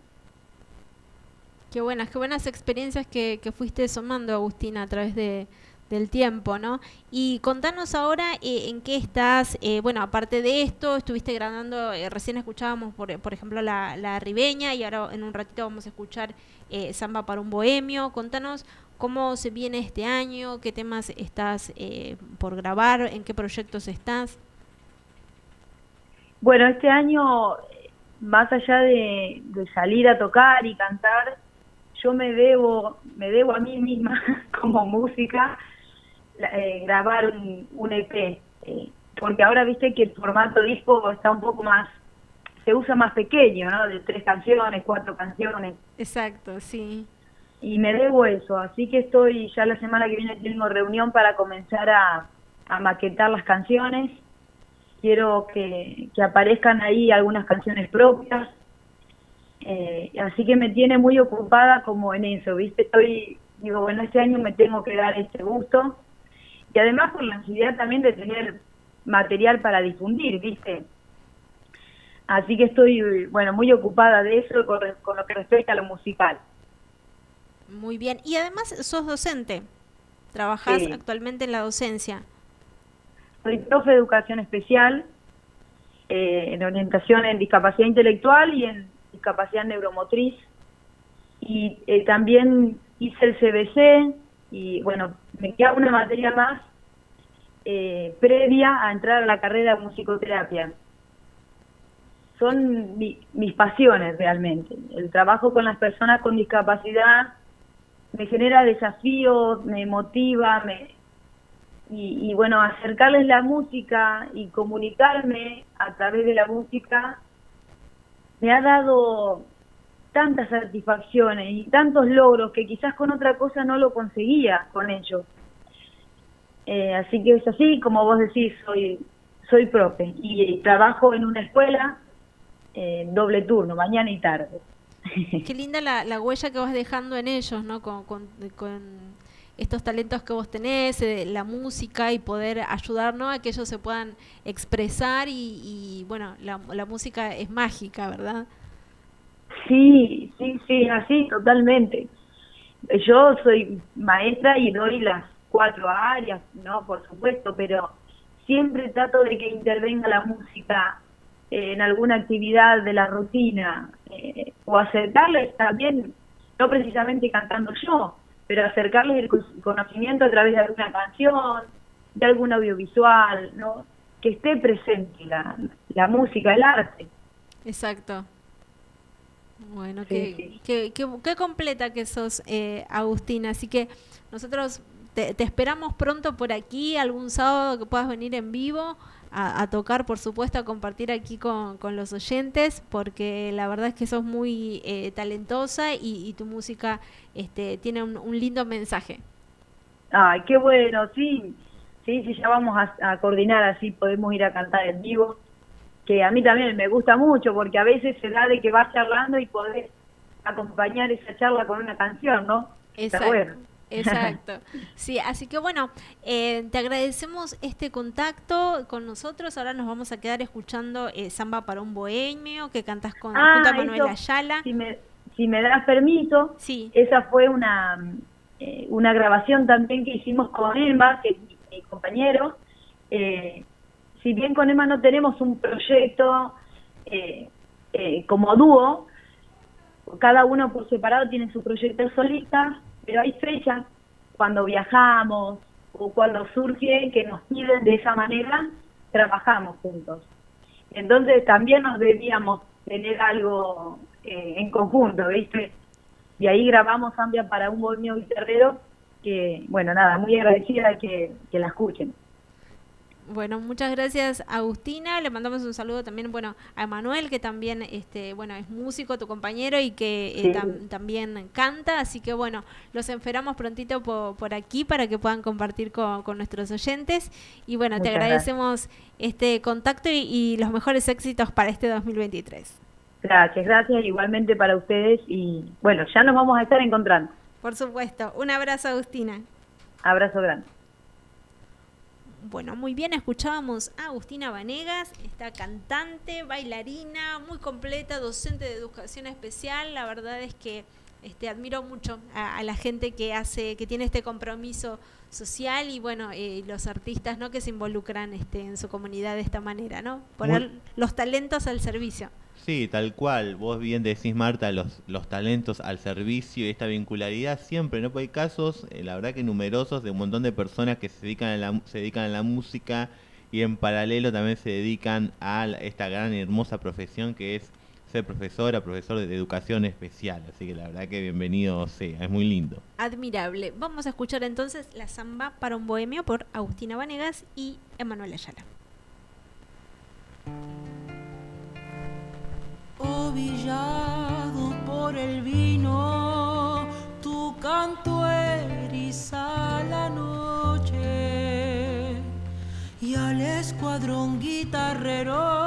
Qué buenas, qué buenas experiencias que, que fuiste sumando, Agustina, a través de, del tiempo, ¿no? Y contanos ahora eh, en qué estás, eh, bueno, aparte de esto, estuviste grabando, eh, recién escuchábamos, por, por ejemplo, la, la ribeña y ahora en un ratito vamos a escuchar eh, Samba para un Bohemio. Contanos cómo se viene este año, qué temas estás por grabar, en qué proyectos estás. Bueno, este año, más allá de, de salir a tocar y cantar, yo me debo, me debo a mí misma [LAUGHS] como música eh, grabar un, un EP, eh, porque ahora viste que el formato disco está un poco más, se usa más pequeño, ¿no? De tres canciones, cuatro canciones. Exacto, sí. Y me debo eso, así que estoy, ya la semana que viene tengo reunión para comenzar a, a maquetar las canciones. Quiero que, que aparezcan ahí algunas canciones propias. Eh, así que me tiene muy ocupada como en eso, ¿viste? Estoy, digo, bueno, este año me tengo que dar este gusto. Y además por la necesidad también de tener material para difundir, ¿viste? Así que estoy, bueno, muy ocupada de eso con, lo que respecta a lo musical. Muy bien. Y además sos docente. Trabajás Sí. actualmente en la docencia. Soy profe de educación especial, eh, en orientación en discapacidad intelectual y en discapacidad neuromotriz. Y eh, también hice el CBC y bueno, me queda una materia más eh, previa a entrar a la carrera de musicoterapia. Son mi- mis pasiones realmente. El trabajo con las personas con discapacidad me genera desafíos, me motiva, me, y, y bueno, acercarles la música y comunicarme a través de la música me ha dado tantas satisfacciones y tantos logros que quizás con otra cosa no lo conseguía con ellos. Eh, así que es así, como vos decís, soy soy profe y, trabajo en una escuela eh, doble turno, mañana y tarde. Qué linda la, la, huella que vas dejando en ellos, ¿no? Con, con, con estos talentos que vos tenés, eh, la música y poder ayudarnos a que ellos se puedan expresar y, y bueno, la, la música es mágica, ¿verdad? Sí, sí, sí, así totalmente. Yo soy maestra y doy las cuatro áreas, ¿no? Por supuesto, pero siempre trato de que intervenga la música en alguna actividad de la rutina eh, o acercarles también, no precisamente cantando yo, pero acercarles el conocimiento a través de alguna canción, de algún audiovisual, ¿no? Que esté presente la música, el arte. Exacto. Bueno, qué, qué, qué, completa que sos, eh, Agustina. Así que nosotros te, esperamos pronto por aquí, algún sábado que puedas venir en vivo a, tocar, por supuesto, a compartir aquí con, con, los oyentes, porque la verdad es que sos muy eh, talentosa y, tu música este, tiene un, lindo mensaje. Ay, qué bueno, sí, sí, sí, ya vamos a, a coordinar así, podemos ir a cantar en vivo que a mí también me gusta mucho porque a veces se da de que vas charlando y podés acompañar esa charla con una canción, ¿no? Exacto. bueno. Exacto. [LAUGHS] Sí, así que bueno, eh, te agradecemos este contacto con nosotros. Ahora nos vamos a quedar escuchando eh, Samba para un Bohemio, que cantas con ah, junto a Manuel Ayala. Si me, si me das permiso, sí. esa fue una, eh, una grabación también que hicimos con Emma, que es mi, compañero. Eh, si bien con Emma no tenemos un proyecto eh, eh, como dúo, cada uno por separado tiene su proyecto solista, pero hay fechas cuando viajamos o cuando surge que nos piden de esa manera, trabajamos juntos. Entonces también nos debíamos tener algo eh, en conjunto, ¿viste? Y ahí grabamos Ambia para un bohemio guitarrero que, bueno, nada, muy agradecida que, que la escuchen. Bueno, muchas gracias Agustina. Le mandamos un saludo también, bueno, a Emanuel, que también, este, bueno, es músico, tu compañero y que eh, también canta. Así que bueno, los esperamos prontito por, aquí para que puedan compartir con, nuestros oyentes. Y bueno, te agradecemos este contacto y, y los mejores éxitos para este 2023. Gracias, gracias igualmente para ustedes y bueno, ya nos vamos a estar encontrando. Por supuesto. Un abrazo, Agustina. Abrazo grande. Bueno, muy bien, escuchábamos a Agustina Vanegas, esta cantante, bailarina, muy completa, docente de educación especial. La verdad es que este, admiro mucho a, la gente que hace, que tiene este compromiso social y bueno, eh, los artistas ¿no? que se involucran este, en su comunidad de esta manera, ¿no? Poner los talentos al servicio. Sí, tal cual. Vos bien decís, Marta, los, los talentos al servicio y esta vincularidad siempre, ¿no? hay casos, eh, la verdad que numerosos, de un montón de personas que se dedican, a la, se dedican a la música y en paralelo también se dedican a esta gran y hermosa profesión que es ser profesora, profesor de educación especial. Así que la verdad que bienvenido sea, es muy lindo. Admirable. Vamos a escuchar entonces la samba para un bohemio por Agustina Vanegas y Emanuel Ayala. ovillado por el vino, tu canto eriza la noche y al escuadrón guitarrero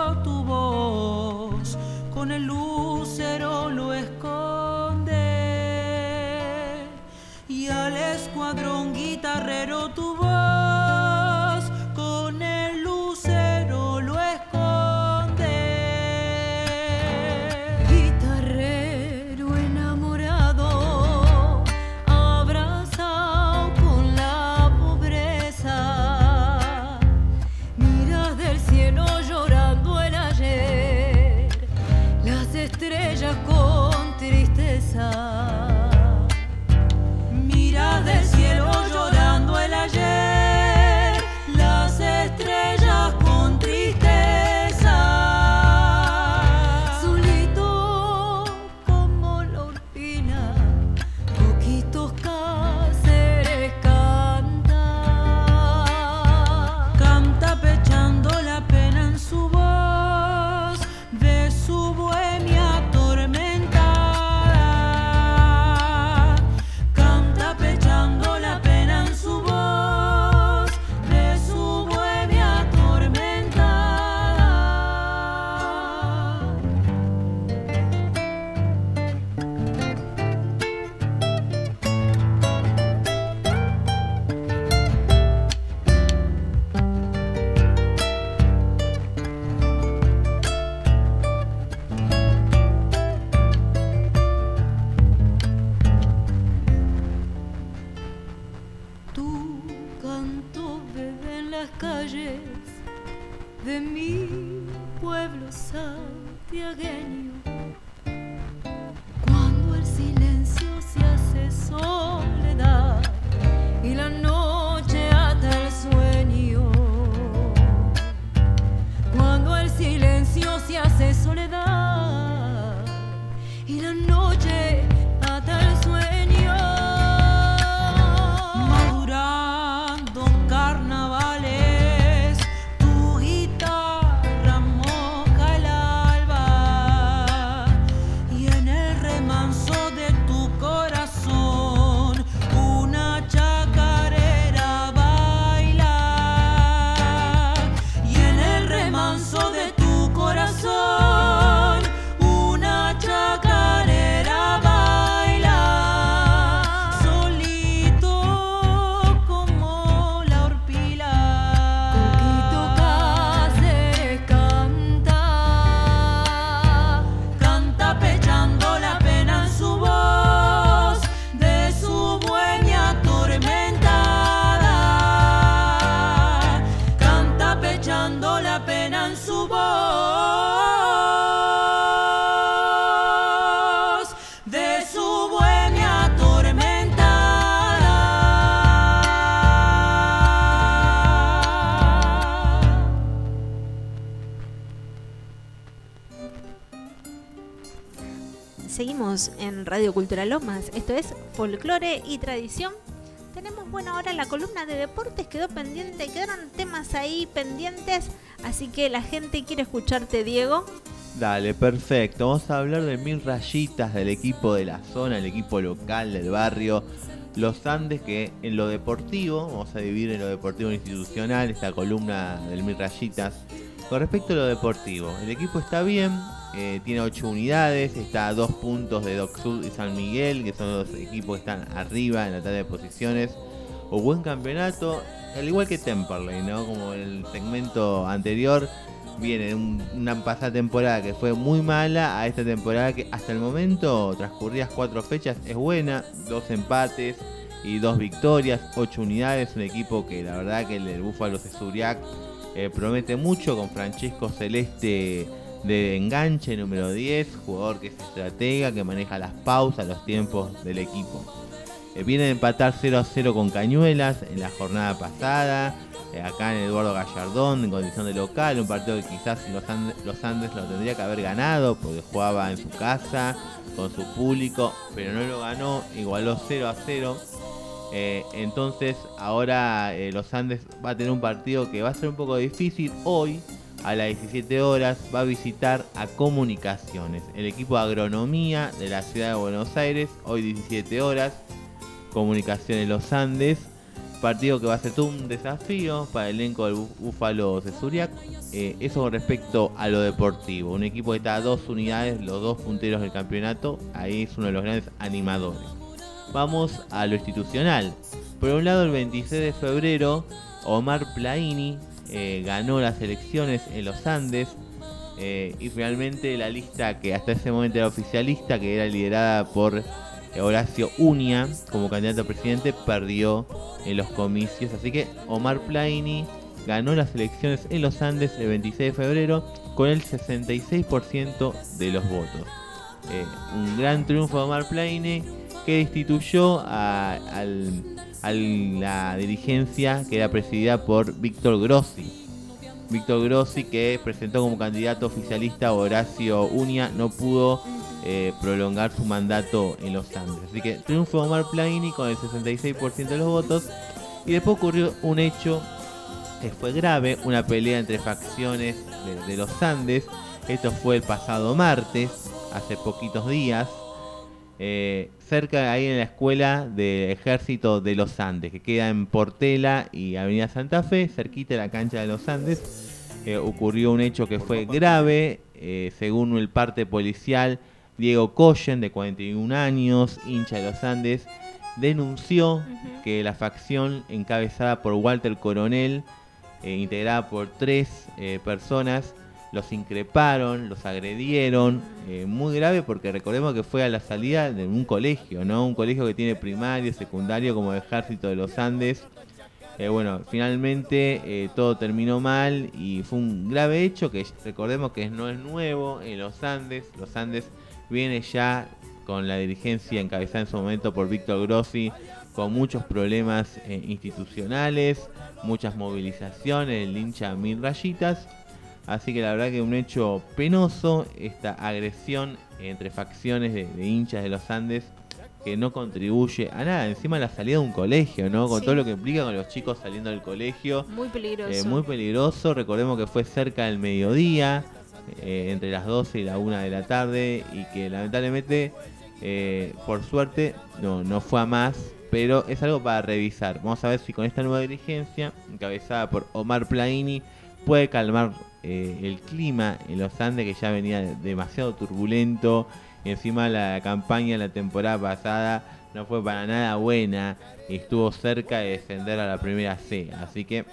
Radio Cultural Lomas. Esto es folclore y tradición. Tenemos, bueno, ahora la columna de deportes quedó pendiente, quedaron temas ahí pendientes, así que la gente quiere escucharte, Diego. Dale, perfecto. Vamos a hablar de mil rayitas del equipo de la zona, el equipo local del barrio. Los Andes que en lo deportivo, vamos a dividir en lo deportivo e institucional esta columna del mil rayitas. Con respecto a lo deportivo, el equipo está bien, eh, tiene 8 unidades, está a 2 puntos de Doc Sud y San Miguel, que son los equipos que están arriba en la tabla de posiciones. O buen campeonato, al igual que Temperley, ¿no? Como el segmento anterior, viene un- una pasada temporada que fue muy mala a esta temporada que hasta el momento, transcurridas cuatro fechas, es buena, dos empates y dos victorias, ocho unidades, un equipo que la verdad que el del Búfalo Cesuriac eh, promete mucho con Francesco Celeste de enganche número 10, jugador que es estratega, que maneja las pausas, los tiempos del equipo. Eh, viene de empatar 0 a 0 con Cañuelas en la jornada pasada. eh, acá en Eduardo Gallardón, en condición de local. Un partido que quizás los, Ande- los Andes lo tendría que haber ganado porque jugaba en su casa, con su público, pero no lo ganó. Igualó 0 a 0. Eh, entonces ahora los Andes va a tener un partido que va a ser un poco difícil. Hoy a las 17 horas va a visitar a Comunicaciones, el equipo de agronomía de la ciudad de Buenos Aires. Hoy 17 horas, Comunicaciones Los Andes. Partido que va a ser un desafío para el elenco del Bú- Búfalo de Zuriac. Eh, eso con respecto a lo deportivo. Un equipo que está a dos unidades, los dos punteros del campeonato. Ahí es uno de los grandes animadores. Vamos a lo institucional. Por un lado, el 26 de febrero, Omar Plaini eh, ganó las elecciones en los Andes. eh, y finalmente la lista que hasta ese momento era oficialista, que era liderada por Horacio Unia como candidato a presidente, perdió en los comicios. Así que Omar Plaini ganó las elecciones en los Andes el 26 de febrero con el 66% de los votos. Eh, un gran triunfo de Omar Plaini que destituyó a, la dirigencia que era presidida por Víctor Grossi. Víctor Grossi que presentó como candidato oficialista Horacio Unia no pudo eh, prolongar su mandato en los Andes. Así que triunfo de Omar Plaini con el 66% de los votos. Y después ocurrió un hecho que fue grave, una pelea entre facciones de, de los Andes. Esto fue el pasado martes, hace poquitos días, eh, cerca ahí en la escuela del ejército de los Andes, que queda en Portela y Avenida Santa Fe, cerquita de la cancha de los Andes. eh, ocurrió un hecho que fue grave, eh, según el parte policial, Diego Coyen, de 41 años, hincha de los Andes, denunció que la facción encabezada por Walter Coronel, eh, integrada por tres eh, personas, los increparon, los agredieron, eh, muy grave porque recordemos que fue a la salida de un colegio, ¿no? Un colegio que tiene primario, secundario como el ejército de los Andes. Eh, bueno, finalmente eh, todo terminó mal y fue un grave hecho que recordemos que no es nuevo en los Andes. Los Andes viene ya con la dirigencia encabezada en su momento por Víctor Grossi, con muchos problemas institucionales, muchas movilizaciones, el hincha mil rayitas. Así que la verdad que un hecho penoso, esta agresión entre facciones de, de hinchas de los Andes que no contribuye a nada. Encima la salida de un colegio, ¿no? Con Sí. todo lo que implica con los chicos saliendo del colegio. Muy peligroso. Eh, muy peligroso. Recordemos que fue cerca del mediodía, eh, entre las 12 y la 1 de la tarde, y que lamentablemente, eh, por suerte, no, no fue a más. Pero es algo para revisar. Vamos a ver si con esta nueva dirigencia, encabezada por Omar Plaini, puede calmar eh, el clima en los Andes, que ya venía demasiado turbulento. Encima la campaña la temporada pasada no fue para nada buena y estuvo cerca de descender a la primera C. Así que eh,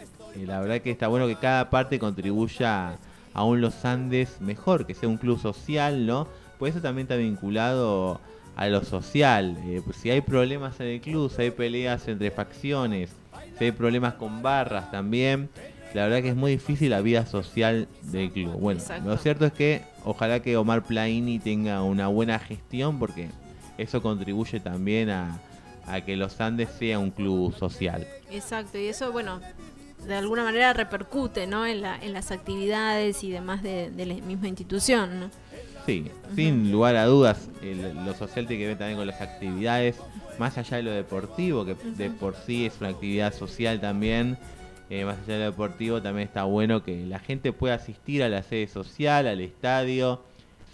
la verdad que está bueno que cada parte contribuya a un Los Andes mejor, que sea un club social, ¿no? Pues eso también está vinculado a lo social. Eh, pues si hay problemas en el club, si hay peleas entre facciones, si hay problemas con barras también, la verdad que es muy difícil la vida social del club. Bueno, Exacto. lo cierto es que ojalá que Omar Plaini tenga una buena gestión porque eso contribuye también a, a que los Andes sea un club social. Exacto, y eso, bueno, de alguna manera repercute, ¿no? En, la, en las actividades y demás de, de la misma institución, ¿no? Sí, sin lugar a dudas, el- lo social tiene que ver también con las actividades, más allá de lo deportivo, que de por sí es una actividad social también, eh, más allá de lo deportivo también está bueno que la gente pueda asistir a la sede social, al estadio,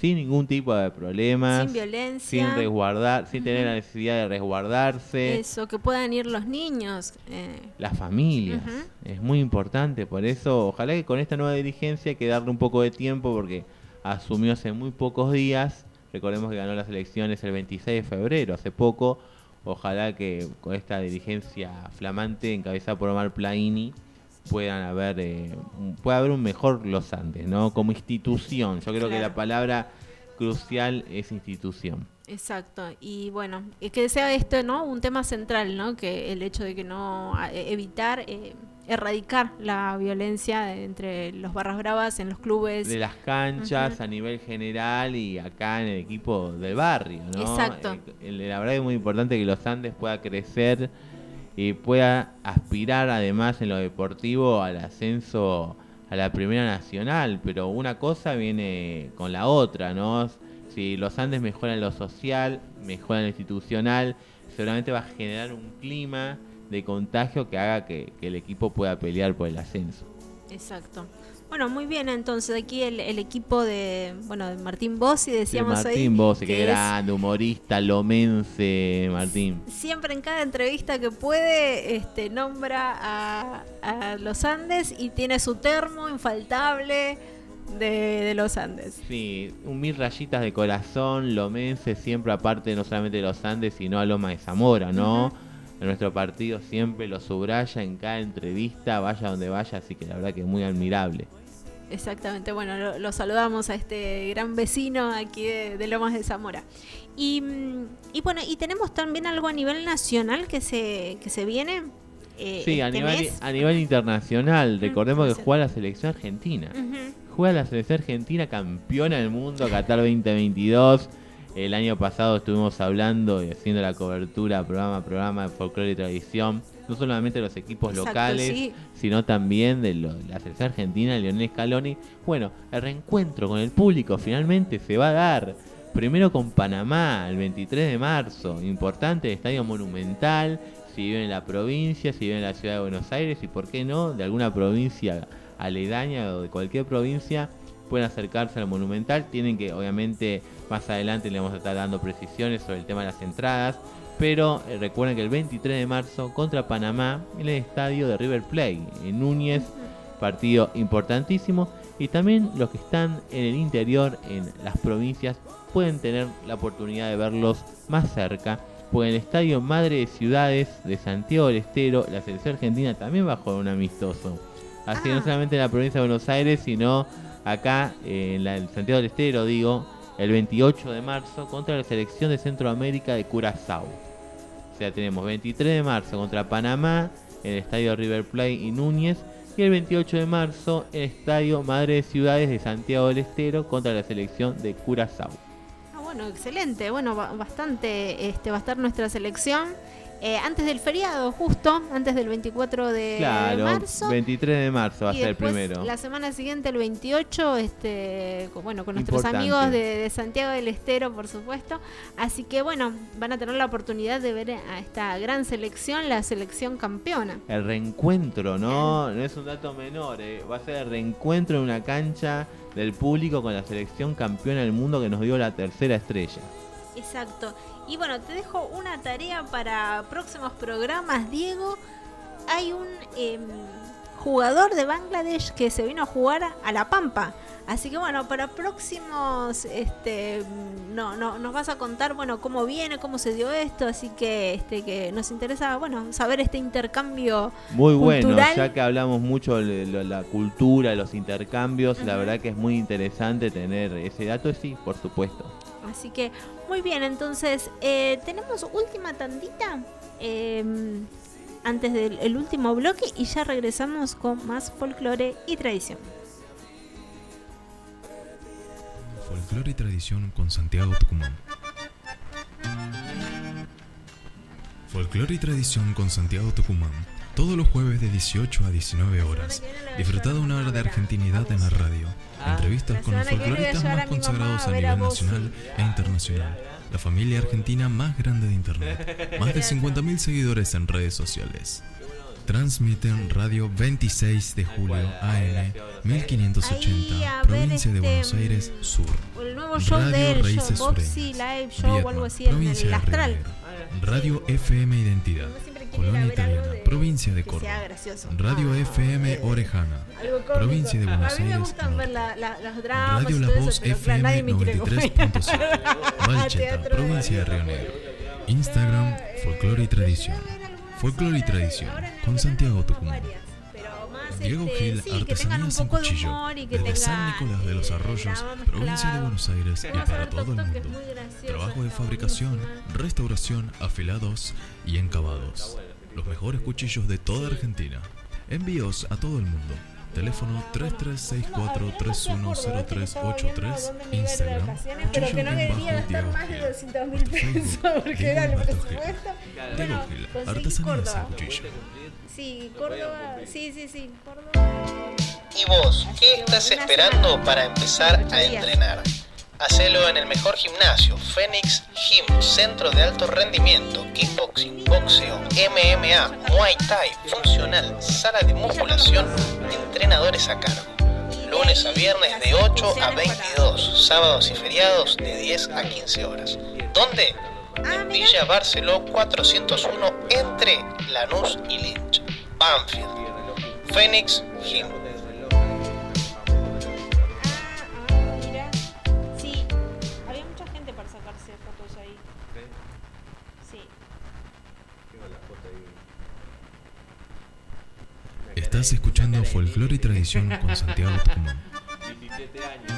sin ningún tipo de problemas, Sin violencia. sin resguardar, sin tener la necesidad de resguardarse. Eso, que puedan ir los niños. eh, las familias. Es muy importante, por eso ojalá que con esta nueva dirigencia hay que darle un poco de tiempo porque asumió hace muy pocos días. Recordemos que ganó las elecciones el 26 de febrero, hace poco. Ojalá que con esta dirigencia flamante encabezada por Omar Plaini puedan haber eh, pueda haber un mejor Los Andes, ¿no? Como institución. Yo creo que la palabra crucial es institución. Exacto, y bueno, que sea esto, ¿no? Un tema central, ¿no? Que el hecho de que no eh, evitar, eh, erradicar la violencia entre los barras bravas en los clubes. de las canchas a nivel general y acá en el equipo del barrio, ¿no? Exacto. Eh, la verdad es muy importante que los Andes pueda crecer y pueda aspirar además en lo deportivo al ascenso a la Primera Nacional, pero una cosa viene con la otra, ¿no? Si los Andes mejoran lo social, mejoran lo institucional, seguramente va a generar un clima de contagio que haga que, que el equipo pueda pelear por el ascenso. Exacto. Bueno, muy bien, entonces aquí el, el equipo de, bueno, de Martín Bossi, decíamos Martín hoy, Bossi, que qué es grande, humorista, lomense, Martín. siempre en cada entrevista que puede, este, nombra a, a los Andes y tiene su termo infaltable de, de los Andes. Sí, un mil rayitas de corazón, lomense, siempre aparte no solamente de los Andes, sino a Loma de Zamora, ¿no? En nuestro partido siempre lo subraya en cada entrevista, vaya donde vaya, así que la verdad que es muy admirable. Exactamente, bueno, lo, lo saludamos a este gran vecino aquí de, de Lomas de Zamora. Y, mm, y bueno, y tenemos también algo a nivel nacional que se, que se viene. eh, Sí, a este nivel, mes. a nivel internacional, recordemos que juega la selección argentina. Juega la selección argentina campeona del mundo Qatar 2022. El año pasado estuvimos hablando y haciendo la cobertura programa a programa de folclore y tradición. No solamente de los equipos Exacto, locales, sí. sino también de lo- la selección argentina, Lionel Scaloni. Bueno, el reencuentro con el público finalmente se va a dar. Primero con Panamá, el 23 de marzo. Importante, el Estadio Monumental. Si viven en la provincia, si viven en la ciudad de Buenos Aires y, por qué no, de alguna provincia aledaña o de cualquier provincia, pueden acercarse al Monumental. Tienen que, obviamente, más adelante le vamos a estar dando precisiones sobre el tema de las entradas. Pero eh, recuerden que el 23 de marzo contra Panamá en el estadio de River Plate, en Núñez, partido importantísimo. Y también los que están en el interior, en las provincias, pueden tener la oportunidad de verlos más cerca. Porque en el estadio Madre de Ciudades de Santiago del Estero, la selección argentina también jugar un amistoso. Así que no solamente en la provincia de Buenos Aires, sino acá eh, en la, en Santiago del Estero, digo, el 28 de marzo contra la selección de Centroamérica de Curazao. O sea, tenemos 23 de marzo contra Panamá en el Estadio River Plate y Núñez. Y el 28 de marzo en el Estadio Madre de Ciudades de Santiago del Estero contra la selección de Curazao. Ah, bueno, excelente. Bueno, ba- bastante este, va a estar nuestra selección. Eh, antes del feriado, justo, antes del 24 de Claro, marzo. 23 de marzo va a ser el primero. La semana siguiente, el 28, este, con- bueno, con nuestros amigos de, de Santiago del Estero, por supuesto. Así que, bueno, van a tener la oportunidad de ver a esta gran selección, la selección campeona. El reencuentro, ¿no? No es un dato menor, eh. va a ser el reencuentro en una cancha del público con la selección campeona del mundo que nos dio la tercera estrella. Exacto. Y bueno, te dejo una tarea para próximos programas, Diego. Hay un em, jugador de Bangladesh que se vino a jugar a La Pampa. Así que bueno, para próximos, este, no, no, nos vas a contar, bueno, cómo viene, cómo se dio esto. Así que, este, que nos interesa, bueno, saber este intercambio Muy bueno, ya que hablamos mucho de la cultura, los intercambios, la verdad que es muy interesante tener ese dato, sí, por supuesto. Así que muy bien, entonces eh, tenemos última tandita eh, antes del el último bloque y ya regresamos con más folclore y tradición. Folclore y tradición con Santiago Tucumán. Folclore y tradición con Santiago Tucumán. Todos los jueves de 18 a 19 horas. Disfruta de una hora de argentinidad en la radio. Entrevistas con los folcloristas más a consagrados a nivel nacional e internacional. La familia argentina más grande de Internet. Más de 50.000 seguidores en redes sociales. Transmiten Radio 26 de julio AM 1580, Ahí, provincia de este, Buenos Aires Sur. El nuevo show Radio de él, Raíces show, Boxy Live Show o algo Viedma, así en provincia el de Río Astral. Radio FM Identidad, Colonia Italiana, provincia de Córdoba. Radio FM Orejana, provincia de Buenos a mí me Aires. gustan ver la, la- dramas Radio La todo Voz eso, FM nadie me quiere comer. 93.7, Valcheta, provincia de Río Negro. Instagram, Folclore y Tradición. Folclore y Tradición, con Santiago Tucumán. Diego este, Gil, sí, que tengan un poco de humor y que San Nicolás de los Arroyos, provincia de Buenos Aires y para todo el mundo. Trabajo de fabricación, restauración, afilados y encabados. Los mejores cuchillos de toda Argentina. Envíos a todo el mundo. Teléfono 3364-310383. Instagram. pero que no cuchillo-bajo quería gastar más de Gil. 200 mil pesos porque era el presupuesto. Bueno, Córdoba. Sí, Córdoba, sí, sí, sí, Córdoba. ¿Y vos qué estás esperando para empezar a entrenar? Hacelo en el mejor gimnasio, Phoenix Gym, centro de alto rendimiento, kickboxing, boxeo, MMA, muay thai, funcional, sala de musculación, entrenadores a cargo. Lunes a viernes de 8 a 22, sábados y feriados de 10 a 15 horas. ¿Dónde? En Villa Barceló 401 entre Lanús y Lynch, Banfield. Phoenix Gym. Estás escuchando Folclore y Tradición con Santiago Tucumán. 17 años.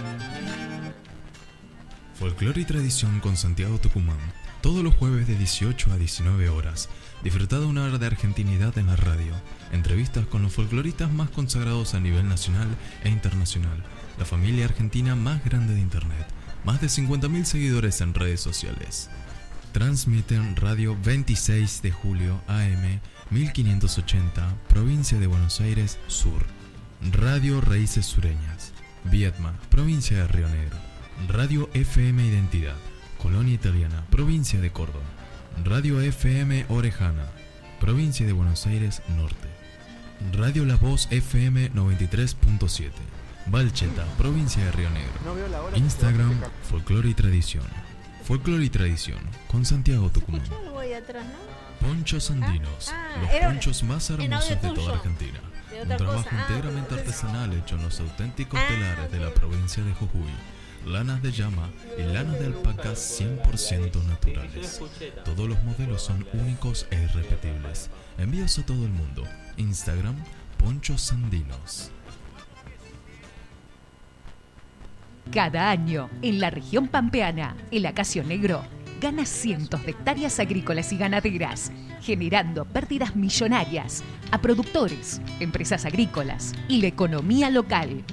Folclore y Tradición con Santiago Tucumán. Todos los jueves de 18 a 19 horas. Disfruta una hora de argentinidad en la radio. Entrevistas con los folcloristas más consagrados a nivel nacional e internacional. La familia argentina más grande de Internet. Más de 50.000 seguidores en redes sociales. Transmiten Radio 26 de julio AM 1580, provincia de Buenos Aires Sur. Radio Raíces Sureñas, Viedma, provincia de Río Negro. Radio FM Identidad, Colonia Italiana, provincia de Córdoba. Radio FM Orejana, provincia de Buenos Aires Norte. Radio La Voz FM 93.7, Valcheta, provincia de Río No veo la Negro. Instagram. Folclore y Tradición. Folclore y Tradición, con Santiago Tucumán. Ponchos andinos, ah, los era un- ponchos más hermosos de toda Argentina. De Un trabajo cosa. Ah, entonces- artesanal hecho en los auténticos Ah, telares de la provincia de Jujuy. Lanas de llama y lanas de alpaca 100% naturales. Todos los modelos son únicos e irrepetibles. Envíos a todo el mundo. Instagram, Ponchos Andinos. Cada año, en la región pampeana, el acacio negro gana cientos de hectáreas agrícolas y ganaderas, generando pérdidas millonarias a productores, empresas agrícolas y la economía local.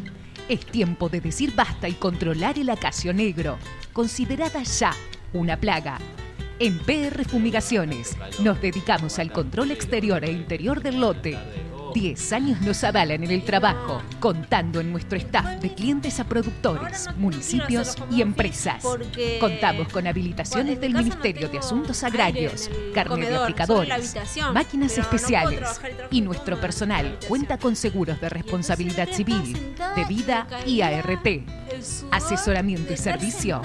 Es tiempo de decir basta y controlar el acacio negro, considerada ya una plaga. En PR Fumigaciones nos dedicamos al control exterior e interior del lote 10 años nos avalan en el trabajo, contando en nuestro staff de clientes a productores, municipios y empresas. Contamos con habilitaciones del Ministerio de Asuntos Agrarios, carnet de aplicadores, máquinas especiales y nuestro personal cuenta con seguros de responsabilidad civil, de vida y ART. Asesoramiento y servicio.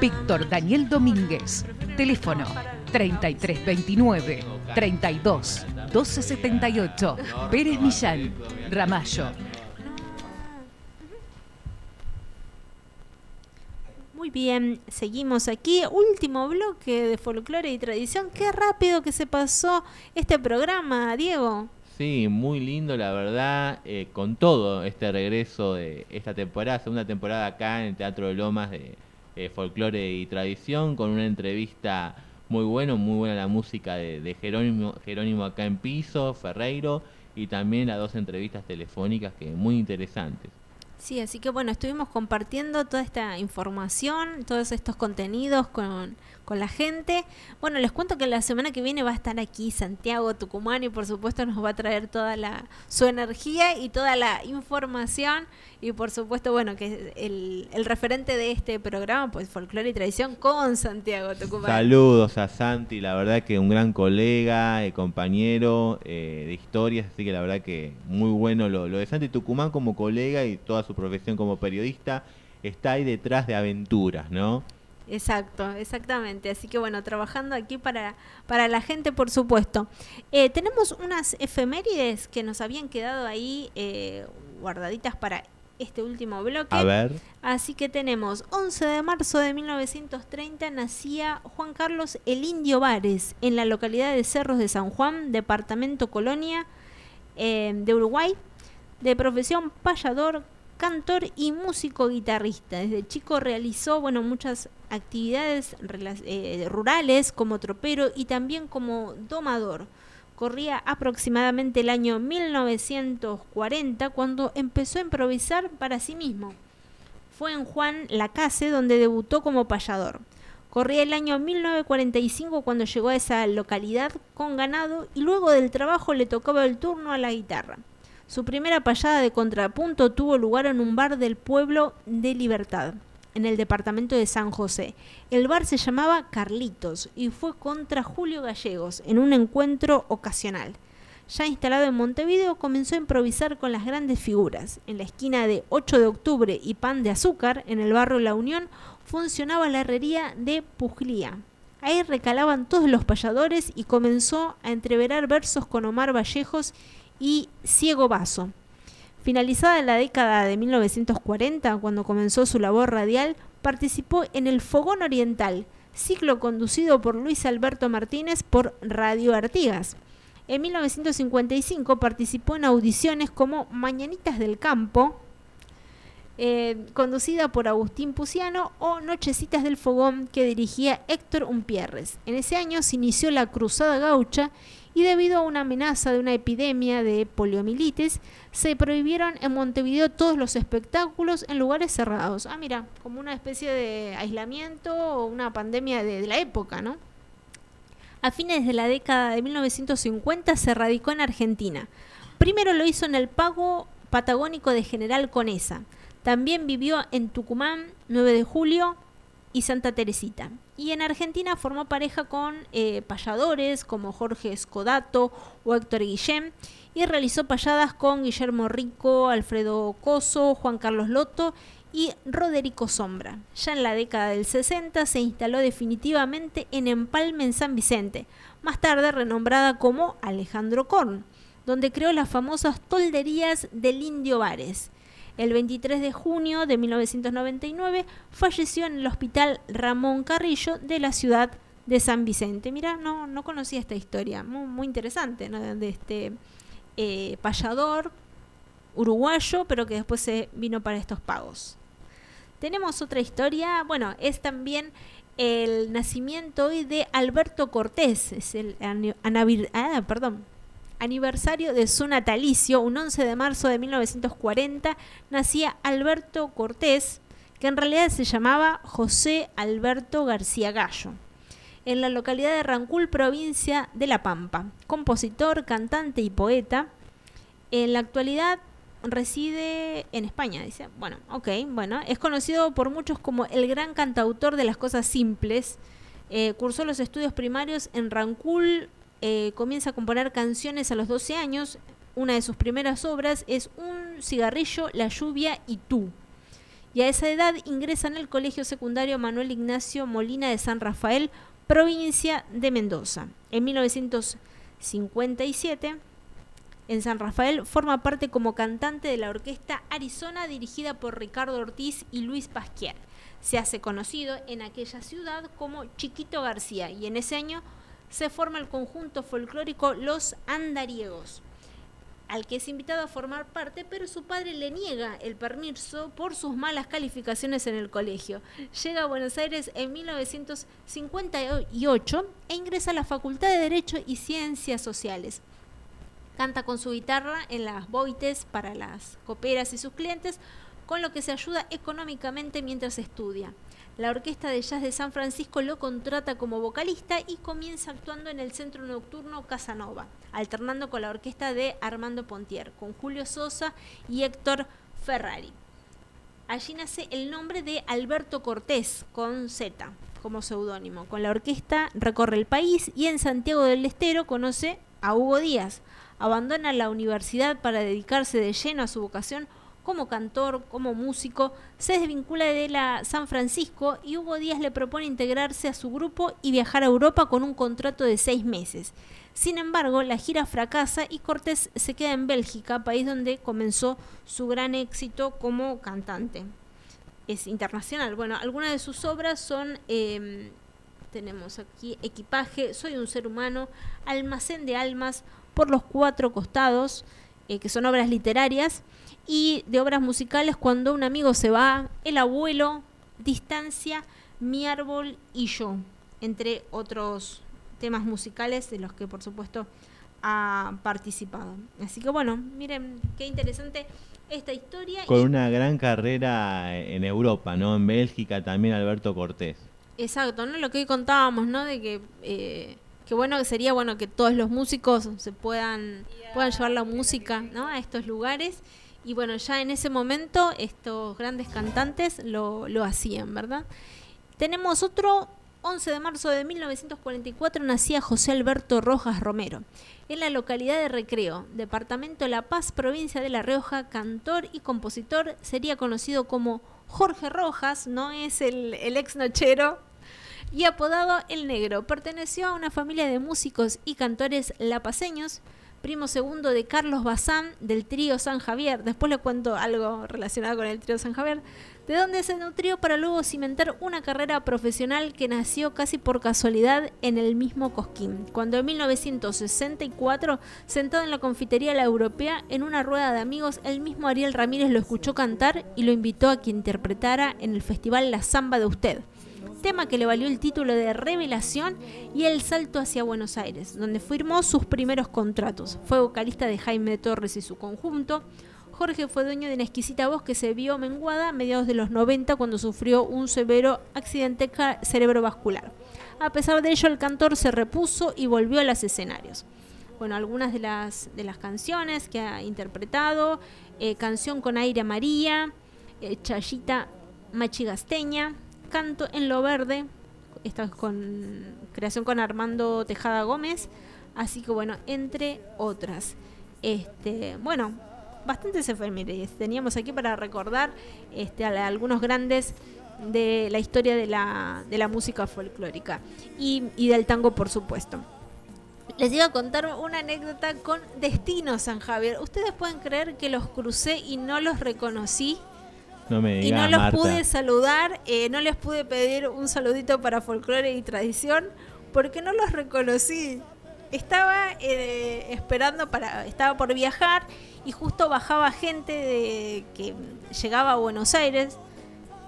Víctor Daniel Domínguez. Teléfono 3329 32 1278. Pérez Millán. Ramallo. Muy bien, seguimos aquí. Último bloque de folclore y tradición. Qué rápido que se pasó este programa, Diego. Sí, muy lindo, la verdad, eh, con todo este regreso de esta temporada, segunda temporada acá en el Teatro de Lomas de eh, Folclore y Tradición, con una entrevista muy bueno, muy buena la música de, Jerónimo, Jerónimo acá en piso, Ferreiro, y también las dos entrevistas telefónicas que muy interesantes. Sí, así que bueno, estuvimos compartiendo toda esta información, todos estos contenidos con, con la gente. Bueno, les cuento que la semana que viene va a estar aquí Santiago Tucumán y por supuesto nos va a traer toda la su energía y toda la información y por supuesto, bueno, que el, el referente de este programa, pues folclore y tradición con Santiago Tucumán. Saludos a Santi, la verdad que un gran colega, eh, compañero eh, de historias, así que la verdad que muy bueno lo, lo de Santi Tucumán como colega y toda su profesión como periodista está ahí detrás de aventuras, ¿no? Exacto, exactamente. Así que bueno, trabajando aquí para, para la gente, por supuesto. Eh, tenemos unas efemérides que nos habían quedado ahí eh, guardaditas para este último bloque. A ver. Así que tenemos 11 de marzo de 1930 nacía Juan Carlos el Indio Vares en la localidad de Cerros de San Juan, departamento Colonia eh, de Uruguay, de profesión payador, cantor y músico guitarrista. Desde chico realizó bueno, muchas actividades eh, rurales como tropero y también como domador. Corría aproximadamente el año 1940 cuando empezó a improvisar para sí mismo. Fue en Juan Lacase donde debutó como payador. Corría el año 1945 cuando llegó a esa localidad con ganado y luego del trabajo le tocaba el turno a la guitarra. Su primera payada de contrapunto tuvo lugar en un bar del pueblo de Libertad, en el departamento de San José. El bar se llamaba Carlitos y fue contra Julio Gallegos en un encuentro ocasional. Ya instalado en Montevideo, comenzó a improvisar con las grandes figuras. En la esquina de 8 de octubre y Pan de Azúcar, en el barrio La Unión, funcionaba la herrería de Puglia. Ahí recalaban todos los payadores y comenzó a entreverar versos con Omar Vallejos y Ciego Vaso. Finalizada la década de 1940, cuando comenzó su labor radial, participó en el Fogón Oriental, ciclo conducido por Luis Alberto Martínez por Radio Artigas. En 1955 participó en audiciones como Mañanitas del Campo, eh, conducida por Agustín Puciano, o Nochecitas del Fogón, que dirigía Héctor Umpierres. En ese año se inició la Cruzada Gaucha y debido a una amenaza de una epidemia de poliomielitis, se prohibieron en Montevideo todos los espectáculos en lugares cerrados. Ah, mira, como una especie de aislamiento o una pandemia de, la época, ¿no? A fines de la década de 1950 se radicó en Argentina. Primero lo hizo en el Pago Patagónico de General Conesa. También vivió en Tucumán, 9 de julio, y Santa Teresita. Y en Argentina formó pareja con eh, payadores como Jorge Escodato o Héctor Guillén y realizó payadas con Guillermo Rico, Alfredo Coso, Juan Carlos Loto y Roderico Sombra. Ya en la década del 60 se instaló definitivamente en Empalme en San Vicente, más tarde renombrada como Alejandro Korn, donde creó las famosas tolderías del Indio Bares el 23 de junio de 1999 falleció en el Hospital Ramón Carrillo de la ciudad de San Vicente. Mira, no, no conocía esta historia, muy, interesante, de este eh, payador uruguayo, pero que después se vino para estos pagos. Tenemos otra historia, bueno, es también el nacimiento hoy de Alberto Cortés, es el ah, perdón, aniversario de su natalicio, un 11 de marzo de 1940, nacía Alberto Cortés, que en realidad se llamaba José Alberto García Gallo, en la localidad de Rancul, provincia de La Pampa, compositor, cantante y poeta. En la actualidad reside en España, dice. Bueno, ok, bueno, es conocido por muchos como el gran cantautor de las cosas simples. Eh, cursó los estudios primarios en Rancul, eh, comienza a componer canciones a los 12 años. Una de sus primeras obras es Un cigarrillo, la lluvia y tú. Y a esa edad ingresa en el Colegio Secundario Manuel Ignacio Molina de San Rafael, provincia de Mendoza. En 1957, en San Rafael, forma parte como cantante de la orquesta Arizona dirigida por Ricardo Ortiz y Luis Pasquier. Se hace conocido en aquella ciudad como Chiquito García y en ese año se forma el conjunto folclórico Los Andariegos al que es invitado a formar parte, pero su padre le niega el permiso por sus malas calificaciones en el colegio. Llega a Buenos Aires en 1958 e ingresa a la Facultad de Derecho y Ciencias Sociales. Canta con su guitarra en las boites para las coperas y sus clientes, con lo que se ayuda económicamente mientras estudia. La Orquesta de Jazz de San Francisco lo contrata como vocalista y comienza actuando en el centro nocturno Casanova, alternando con la orquesta de Armando Pontier, con Julio Sosa y Héctor Ferrari. Allí nace el nombre de Alberto Cortés, con Z, como seudónimo. Con la orquesta recorre el país y en Santiago del Estero conoce a Hugo Díaz. Abandona la universidad para dedicarse de lleno a su vocación como cantor, como músico, se desvincula de la San Francisco y Hugo Díaz le propone integrarse a su grupo y viajar a Europa con un contrato de seis meses. Sin embargo, la gira fracasa y Cortés se queda en Bélgica, país donde comenzó su gran éxito como cantante. Es internacional. Bueno, algunas de sus obras son, eh, tenemos aquí, Equipaje, Soy un ser humano, Almacén de almas, Por los cuatro costados, eh, que son obras literarias, y de obras musicales Cuando un amigo se va, El abuelo, Distancia, Mi árbol y yo, entre otros temas musicales de los que por supuesto ha participado. Así que bueno, miren qué interesante esta historia. Con y- una gran carrera en Europa, ¿no? En Bélgica también Alberto Cortés. Exacto, ¿no? Lo que hoy contábamos, ¿no? De que eh, que bueno que sería bueno que todos los músicos se puedan puedan llevar la música, ¿no? A estos lugares y bueno, ya en ese momento estos grandes cantantes lo, lo hacían, ¿verdad? Tenemos otro 11 de marzo de 1944 nacía José Alberto Rojas Romero. En la localidad de Recreo, departamento La Paz, provincia de La Rioja, cantor y compositor, sería conocido como Jorge Rojas, no es el, el ex nochero, y apodado El Negro. Perteneció a una familia de músicos y cantores lapaseños, primo segundo de Carlos Bazán del trío San Javier. Después le cuento algo relacionado con el trío San Javier, de donde se nutrió para luego cimentar una carrera profesional que nació casi por casualidad en el mismo Cosquín, cuando en 1964, sentado en la confitería La Europea, en una rueda de amigos, el mismo Ariel Ramírez lo escuchó cantar y lo invitó a que interpretara en el festival La Zamba de Usted tema que le valió el título de Revelación y el salto hacia Buenos Aires, donde firmó sus primeros contratos. Fue vocalista de Jaime Torres y su conjunto. Jorge fue dueño de una exquisita voz que se vio menguada a mediados de los 90 cuando sufrió un severo accidente cerebrovascular. A pesar de ello, el cantor se repuso y volvió a los escenarios. Bueno, algunas de las, de las canciones que ha interpretado, eh, Canción con aire María, eh, Chayita Machigasteña, Canto en lo Verde, esta es con creación con Armando Tejada Gómez, así que bueno, entre otras. Este, bueno, bastantes efemérides teníamos aquí para recordar este, a algunos grandes de la historia de la, de la música folclórica y, y del tango, por supuesto. Les iba a contar una anécdota con Destino San Javier. ¿Ustedes pueden creer que los crucé y no los reconocí? No me y no los Marta. pude saludar, eh, no les pude pedir un saludito para folclore y tradición porque no los reconocí. Estaba eh, esperando para, estaba por viajar y justo bajaba gente de, que llegaba a Buenos Aires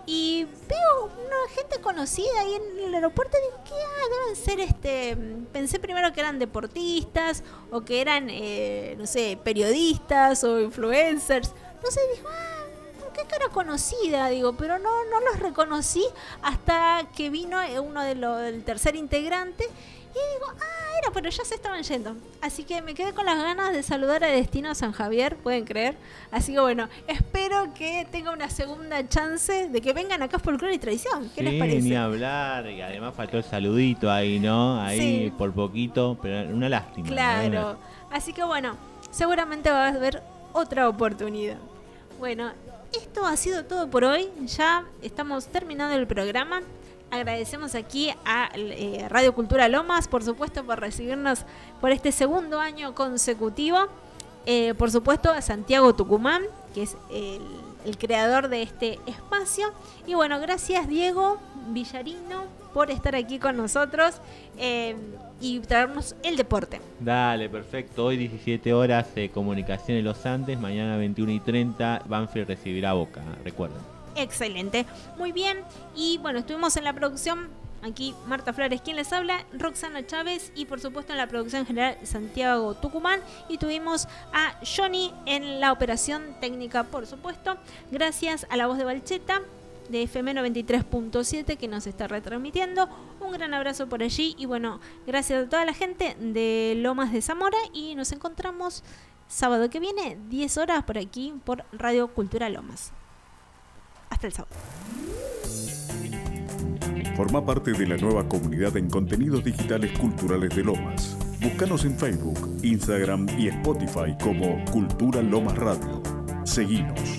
y veo una gente conocida ahí en el aeropuerto y digo, ¿qué? Ah, deben ser este... Pensé primero que eran deportistas o que eran, eh, no sé, periodistas o influencers. No sé, digo, ah, qué cara conocida, digo, pero no, no los reconocí hasta que vino eh, uno de los, del tercer integrante y digo, ah, era, pero ya se estaban yendo. Así que me quedé con las ganas de saludar a Destino San Javier, pueden creer. Así que bueno, espero que tenga una segunda chance de que vengan acá por Folclore y Tradición. ¿Qué les parece? ni hablar, y además faltó el saludito ahí, ¿no? Ahí Sí. por poquito, pero una lástima. ¿no? Claro. Así que bueno, seguramente va a haber otra oportunidad. Bueno, esto ha sido todo por hoy. Ya estamos terminando el programa. Agradecemos aquí a eh, Radio Cultura Lomas, por supuesto, por recibirnos por este segundo año consecutivo. Eh, por supuesto, a Santiago Tucumán, que es el, creador de este espacio. Y bueno, gracias Diego Villarino por estar aquí con nosotros eh, y traernos el deporte. Dale, perfecto. Hoy 17 horas de comunicación en los Andes, mañana 21 y 30 Banfield recibirá Boca, recuerden. Excelente. Muy bien. Y bueno, estuvimos en la producción. Aquí Marta Flores, quien les habla, Roxana Chávez y por supuesto en la producción general Santiago Tucumán. Y tuvimos a Johnny en la operación técnica, por supuesto. Gracias a la voz de Balcheta de FM 93.7 que nos está retransmitiendo. Un gran abrazo por allí y bueno, gracias a toda la gente de Lomas de Zamora y nos encontramos sábado que viene, 10 horas por aquí por Radio Cultura Lomas. Hasta el sábado. Forma parte de la nueva comunidad en contenidos digitales culturales de Lomas. Búscanos en Facebook, Instagram y Spotify como Cultura Lomas Radio. Seguinos.